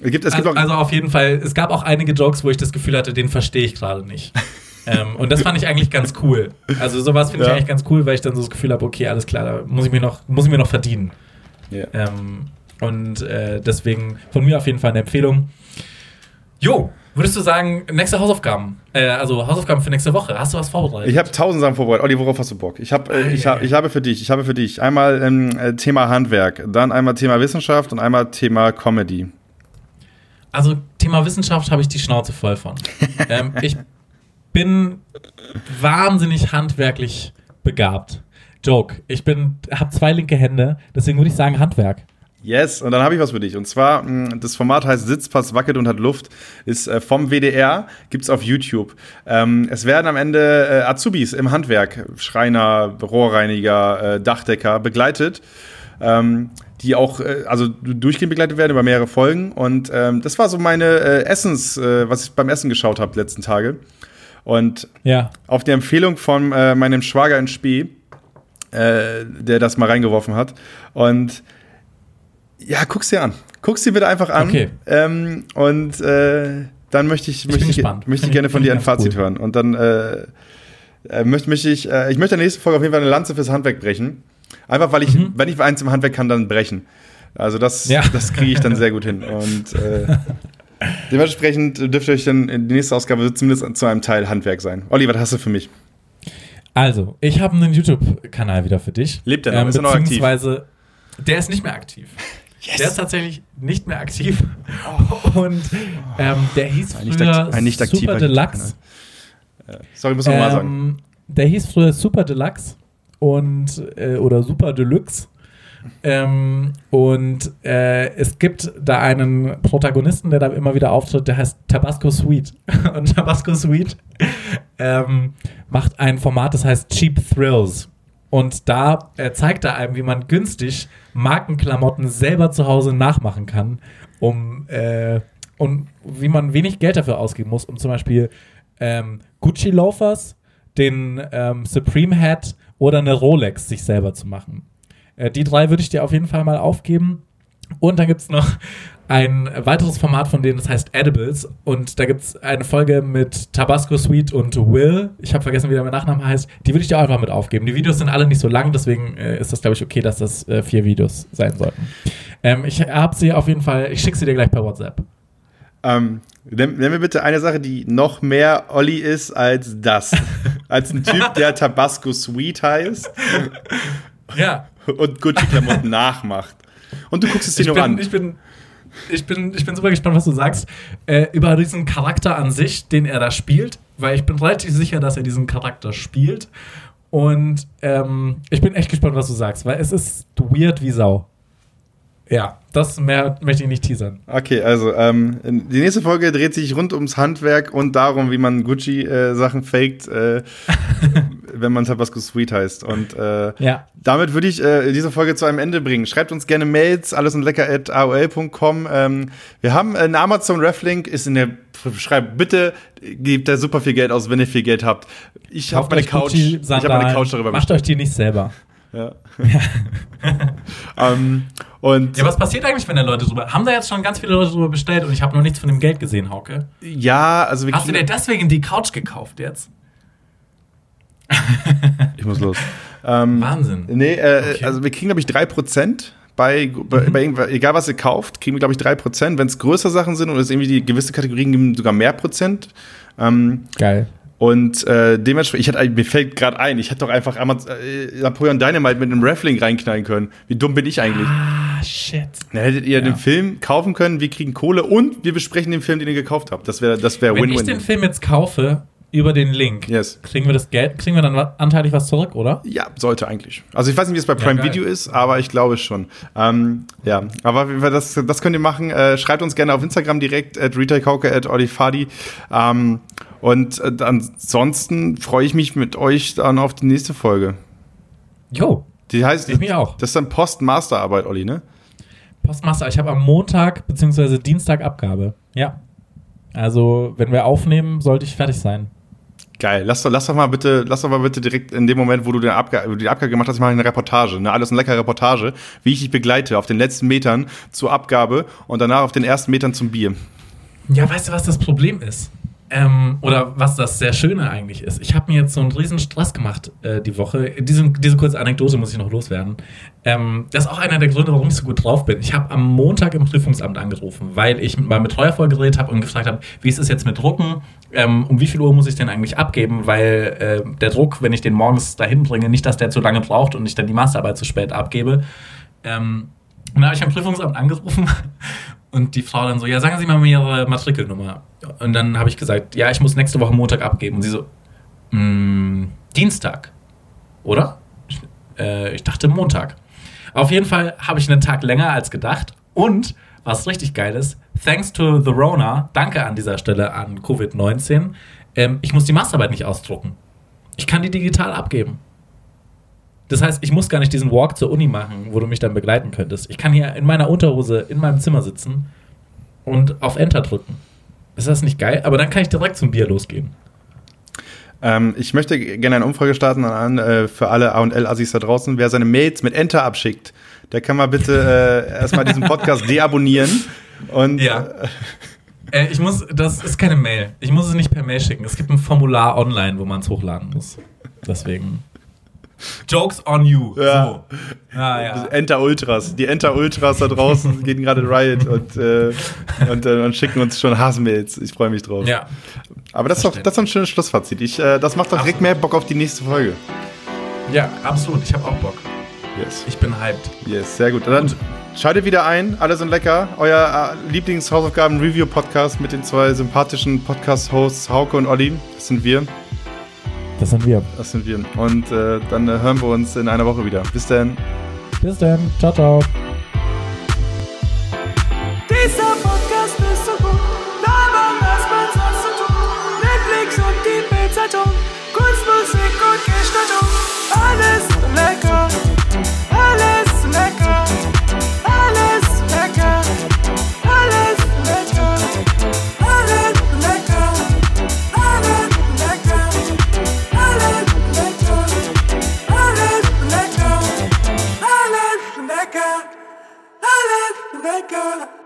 Es gibt, es gibt Also, also auf jeden Fall, es gab auch einige Jokes, wo ich das Gefühl hatte, den verstehe ich gerade nicht. ähm, und das fand ich eigentlich ganz cool. Also sowas finde Ja. ich eigentlich ganz cool, weil ich dann so das Gefühl habe, okay, alles klar, da muss ich mir noch, muss ich mir noch verdienen. Ja. Ähm, und äh, deswegen von mir auf jeden Fall eine Empfehlung. Jo, würdest du sagen, nächste Hausaufgaben? Äh, also Hausaufgaben für nächste Woche. Hast du was vorbereitet? Ich habe tausend Sachen vorbereitet. Olli, worauf hast du Bock? Ich, hab, äh, ich, hab, ich habe für dich, ich habe für dich einmal ähm, äh, Thema Handwerk, dann einmal Thema Wissenschaft und einmal Thema Comedy. Also Thema Wissenschaft habe ich die Schnauze voll von. ähm, ich bin wahnsinnig handwerklich begabt. Joke. Ich bin, habe zwei linke Hände, deswegen würde ich sagen Handwerk. Yes, und dann habe ich was für dich. Und zwar, mh, das Format heißt Sitzpass wackelt und hat Luft, ist äh, vom WDR, gibt's auf YouTube. Ähm, es werden am Ende äh, Azubis im Handwerk, Schreiner, Rohrreiniger, äh, Dachdecker begleitet. Ähm, die auch, also durchgehend begleitet werden über mehrere Folgen. Und ähm, das war so meine Essens, was ich beim Essen geschaut habe letzten Tage. Und Ja. auf die Empfehlung von äh, meinem Schwager in Spee, äh, der das mal reingeworfen hat. Und ja, guck's dir an. Guck's dir bitte einfach an. Okay. Ähm, und äh, dann möchte ich, möchte bin ich, möchte ich gerne ich- von dir ich ein Fazit cool. hören. Und dann äh, äh, möchte, möchte ich, äh, ich möchte in der nächsten Folge auf jeden Fall eine Lanze fürs Handwerk brechen. Einfach weil ich, wenn ich eins im Handwerk kann, dann brechen. Also das, Mhm. Ja. das kriege ich dann sehr gut hin. Und äh, dementsprechend dürft ihr euch dann in die nächste Ausgabe zumindest zu einem Teil Handwerk sein. Olli, was hast du für mich? Also, ich habe einen YouTube-Kanal wieder für dich. Lebt der noch? Ist er noch aktiv? beziehungsweise, der ist nicht mehr aktiv. Der ist tatsächlich nicht mehr aktiv. Und ähm, der hieß Ein nicht früher ein nicht aktiver Super Deluxe. Sorry, muss ich nochmal sagen. Ähm, der hieß früher Super Deluxe und äh, oder Super Deluxe. Ähm, und äh, es gibt da einen Protagonisten, der da immer wieder auftritt, der heißt Tabasco Sweet. Und Tabasco Sweet ähm, macht ein Format, das heißt Cheap Thrills. Und da äh, zeigt er einem, wie man günstig Markenklamotten selber zu Hause nachmachen kann, um äh, und wie man wenig Geld dafür ausgeben muss, um zum Beispiel ähm, Gucci Loafers, den ähm, Supreme Hat oder eine Rolex sich selber zu machen. Äh, die drei würde ich dir auf jeden Fall mal aufgeben. Und dann gibt es noch ein weiteres Format von denen, das heißt Edibles. Und da gibt es eine Folge mit Tabasco Sweet und Will. Ich habe vergessen, wie der mein Nachname heißt. Die würde ich dir auch einfach mit aufgeben. Die Videos sind alle nicht so lang, deswegen äh, ist das, glaube ich, okay, dass das äh, vier Videos sein sollten. Ähm, ich habe sie auf jeden Fall, ich schicke sie dir gleich per WhatsApp. Ähm, nenn, nenn mir bitte eine Sache, die noch mehr Olli ist als das. als ein Typ, der Tabasco Sweet heißt Ja, und Gucci-Klamotten nachmacht. Und du guckst es dir ich nur bin, an. ich bin, ich bin, ich bin super gespannt, was du sagst. Äh, über diesen Charakter an sich, den er da spielt, weil ich bin relativ sicher, dass er diesen Charakter spielt. Und ähm, ich bin echt gespannt, was du sagst, weil es ist weird wie Sau. Ja, das mehr möchte ich nicht teasern. Okay, also ähm, die nächste Folge dreht sich rund ums Handwerk und darum, wie man Gucci-Sachen faked, äh, wenn man Tabasco Sweet heißt. Und äh, Ja. damit würde ich äh, diese Folge zu einem Ende bringen. Schreibt uns gerne Mails, alles und lecker at aol.com. Ähm, wir haben äh, einen Amazon Reflink, ist in der Schreibt bitte, gebt da super viel Geld aus, wenn ihr viel Geld habt. Ich habe meine Couch, ich habe meine Couch darüber Macht euch die nicht selber. Ja. ähm, und Ja, was passiert eigentlich, wenn da Leute drüber. Haben da jetzt schon ganz viele Leute drüber bestellt und ich habe noch nichts von dem Geld gesehen, Hauke? ja, also wir Hast du dir deswegen die Couch gekauft jetzt? Ich muss los. Ähm, Wahnsinn. Nee, äh, Okay. also wir kriegen, glaube ich, 3% bei, bei, bei irgendwas, egal was ihr kauft, kriegen wir, glaube ich, 3%. Wenn es größere Sachen sind und es irgendwie die gewisse Kategorien geben, sogar mehr Prozent. Ähm, Geil. und äh, dementsprechend, ich hatte, mir fällt gerade ein, ich hätte doch einfach Amaz äh, Napoleon Dynamite mit einem Raffling reinknallen können. Wie dumm bin ich eigentlich? Ah, shit. Dann hättet ihr Ja. den Film kaufen können, wir kriegen Kohle und wir besprechen den Film, den ihr gekauft habt. Das wäre das wär Wenn ich den Win-Win. Film jetzt kaufe über den Link, Yes. kriegen wir das Geld, kriegen wir dann anteilig was zurück, oder? Ja, sollte eigentlich. Also ich weiß nicht, wie es bei Prime geil. Video ist, aber ich glaube schon. Ähm, ja, aber das, das könnt ihr machen. Äh, schreibt uns gerne auf Instagram direkt at retailkauke at olifadi. Ähm, und äh, ansonsten freue ich mich mit euch dann auf die nächste Folge. Jo, Die heißt, Ich mich auch. das ist dann Post-Masterarbeit, Olli, ne? Postmaster, ich habe am Montag bzw. Dienstag Abgabe. Ja. Also, wenn wir aufnehmen, sollte ich fertig sein. Geil. Lass doch, lass doch mal bitte, lass doch mal bitte direkt in dem Moment, wo du den Abga die Abgabe gemacht hast, mal eine Reportage, ne? Alles eine leckere Reportage, wie ich dich begleite auf den letzten Metern zur Abgabe und danach auf den ersten Metern zum Bier. Ja, weißt du, was das Problem ist? Ähm, oder was das sehr Schöne eigentlich ist. Ich habe mir jetzt so einen riesen Stress gemacht äh, die Woche. Diese, diese kurze Anekdote muss ich noch loswerden. Ähm, das ist auch einer der Gründe, warum ich so gut drauf bin. Ich habe am Montag im Prüfungsamt angerufen, weil ich mit meinem Betreuer vorgeredet habe und gefragt habe, wie ist es jetzt mit Drucken? Ähm, um wie viel Uhr muss ich den eigentlich abgeben? Weil äh, der Druck, wenn ich den morgens dahin bringe, nicht, dass der zu lange braucht und ich dann die Masterarbeit zu spät abgebe. Ähm, und dann habe ich am Prüfungsamt angerufen und die Frau dann so, ja, sagen Sie mal mir Ihre Matrikelnummer. Und dann habe ich gesagt, ja, ich muss nächste Woche Montag abgeben. Und sie so, "Mm, Dienstag, oder? Ich, äh, ich dachte Montag. Auf jeden Fall habe ich einen Tag länger als gedacht. Und, was richtig geil ist, thanks to the Rona, danke an dieser Stelle an Covid-19, ähm, ich muss die Masterarbeit nicht ausdrucken. Ich kann die digital abgeben. Das heißt, ich muss gar nicht diesen Walk zur Uni machen, wo du mich dann begleiten könntest. Ich kann hier in meiner Unterhose in meinem Zimmer sitzen und auf Enter drücken. Ist das nicht geil? Aber dann kann ich direkt zum Bier losgehen. Ähm, ich möchte gerne eine Umfrage starten an, äh, für alle A&L-Assis da draußen. Wer seine Mails mit Enter abschickt, der kann mal bitte äh, erstmal diesen Podcast deabonnieren. Und Ja. äh, Äh, ich muss, das ist keine Mail. Ich muss es nicht per Mail schicken. Es gibt ein Formular online, wo man es hochladen muss. Deswegen. Jokes on you. Ja. So. Ja, ja. Enter Ultras. Die Enter Ultras da draußen gehen gerade Riot und, äh, und, äh, und schicken uns schon Hassmails. Ich freue mich drauf. Ja. Aber das ist, doch, das ist ein schönes Schlussfazit. Ich, äh, das macht doch direkt mehr Bock auf die nächste Folge. ja, absolut. Ich habe auch Bock. Yes. Ich bin hyped. Yes, sehr gut. Dann, Gut. Schaltet wieder ein, alle sind lecker. Euer äh, Lieblings-Hausaufgaben-Review-Podcast mit den zwei sympathischen Podcast-Hosts Hauke und Olli. Das sind wir. Das sind wir. Das sind wir. Und äh, dann äh, hören wir uns in einer Woche wieder. Bis dann. Bis dann. Ciao, ciao. Dieser that girl.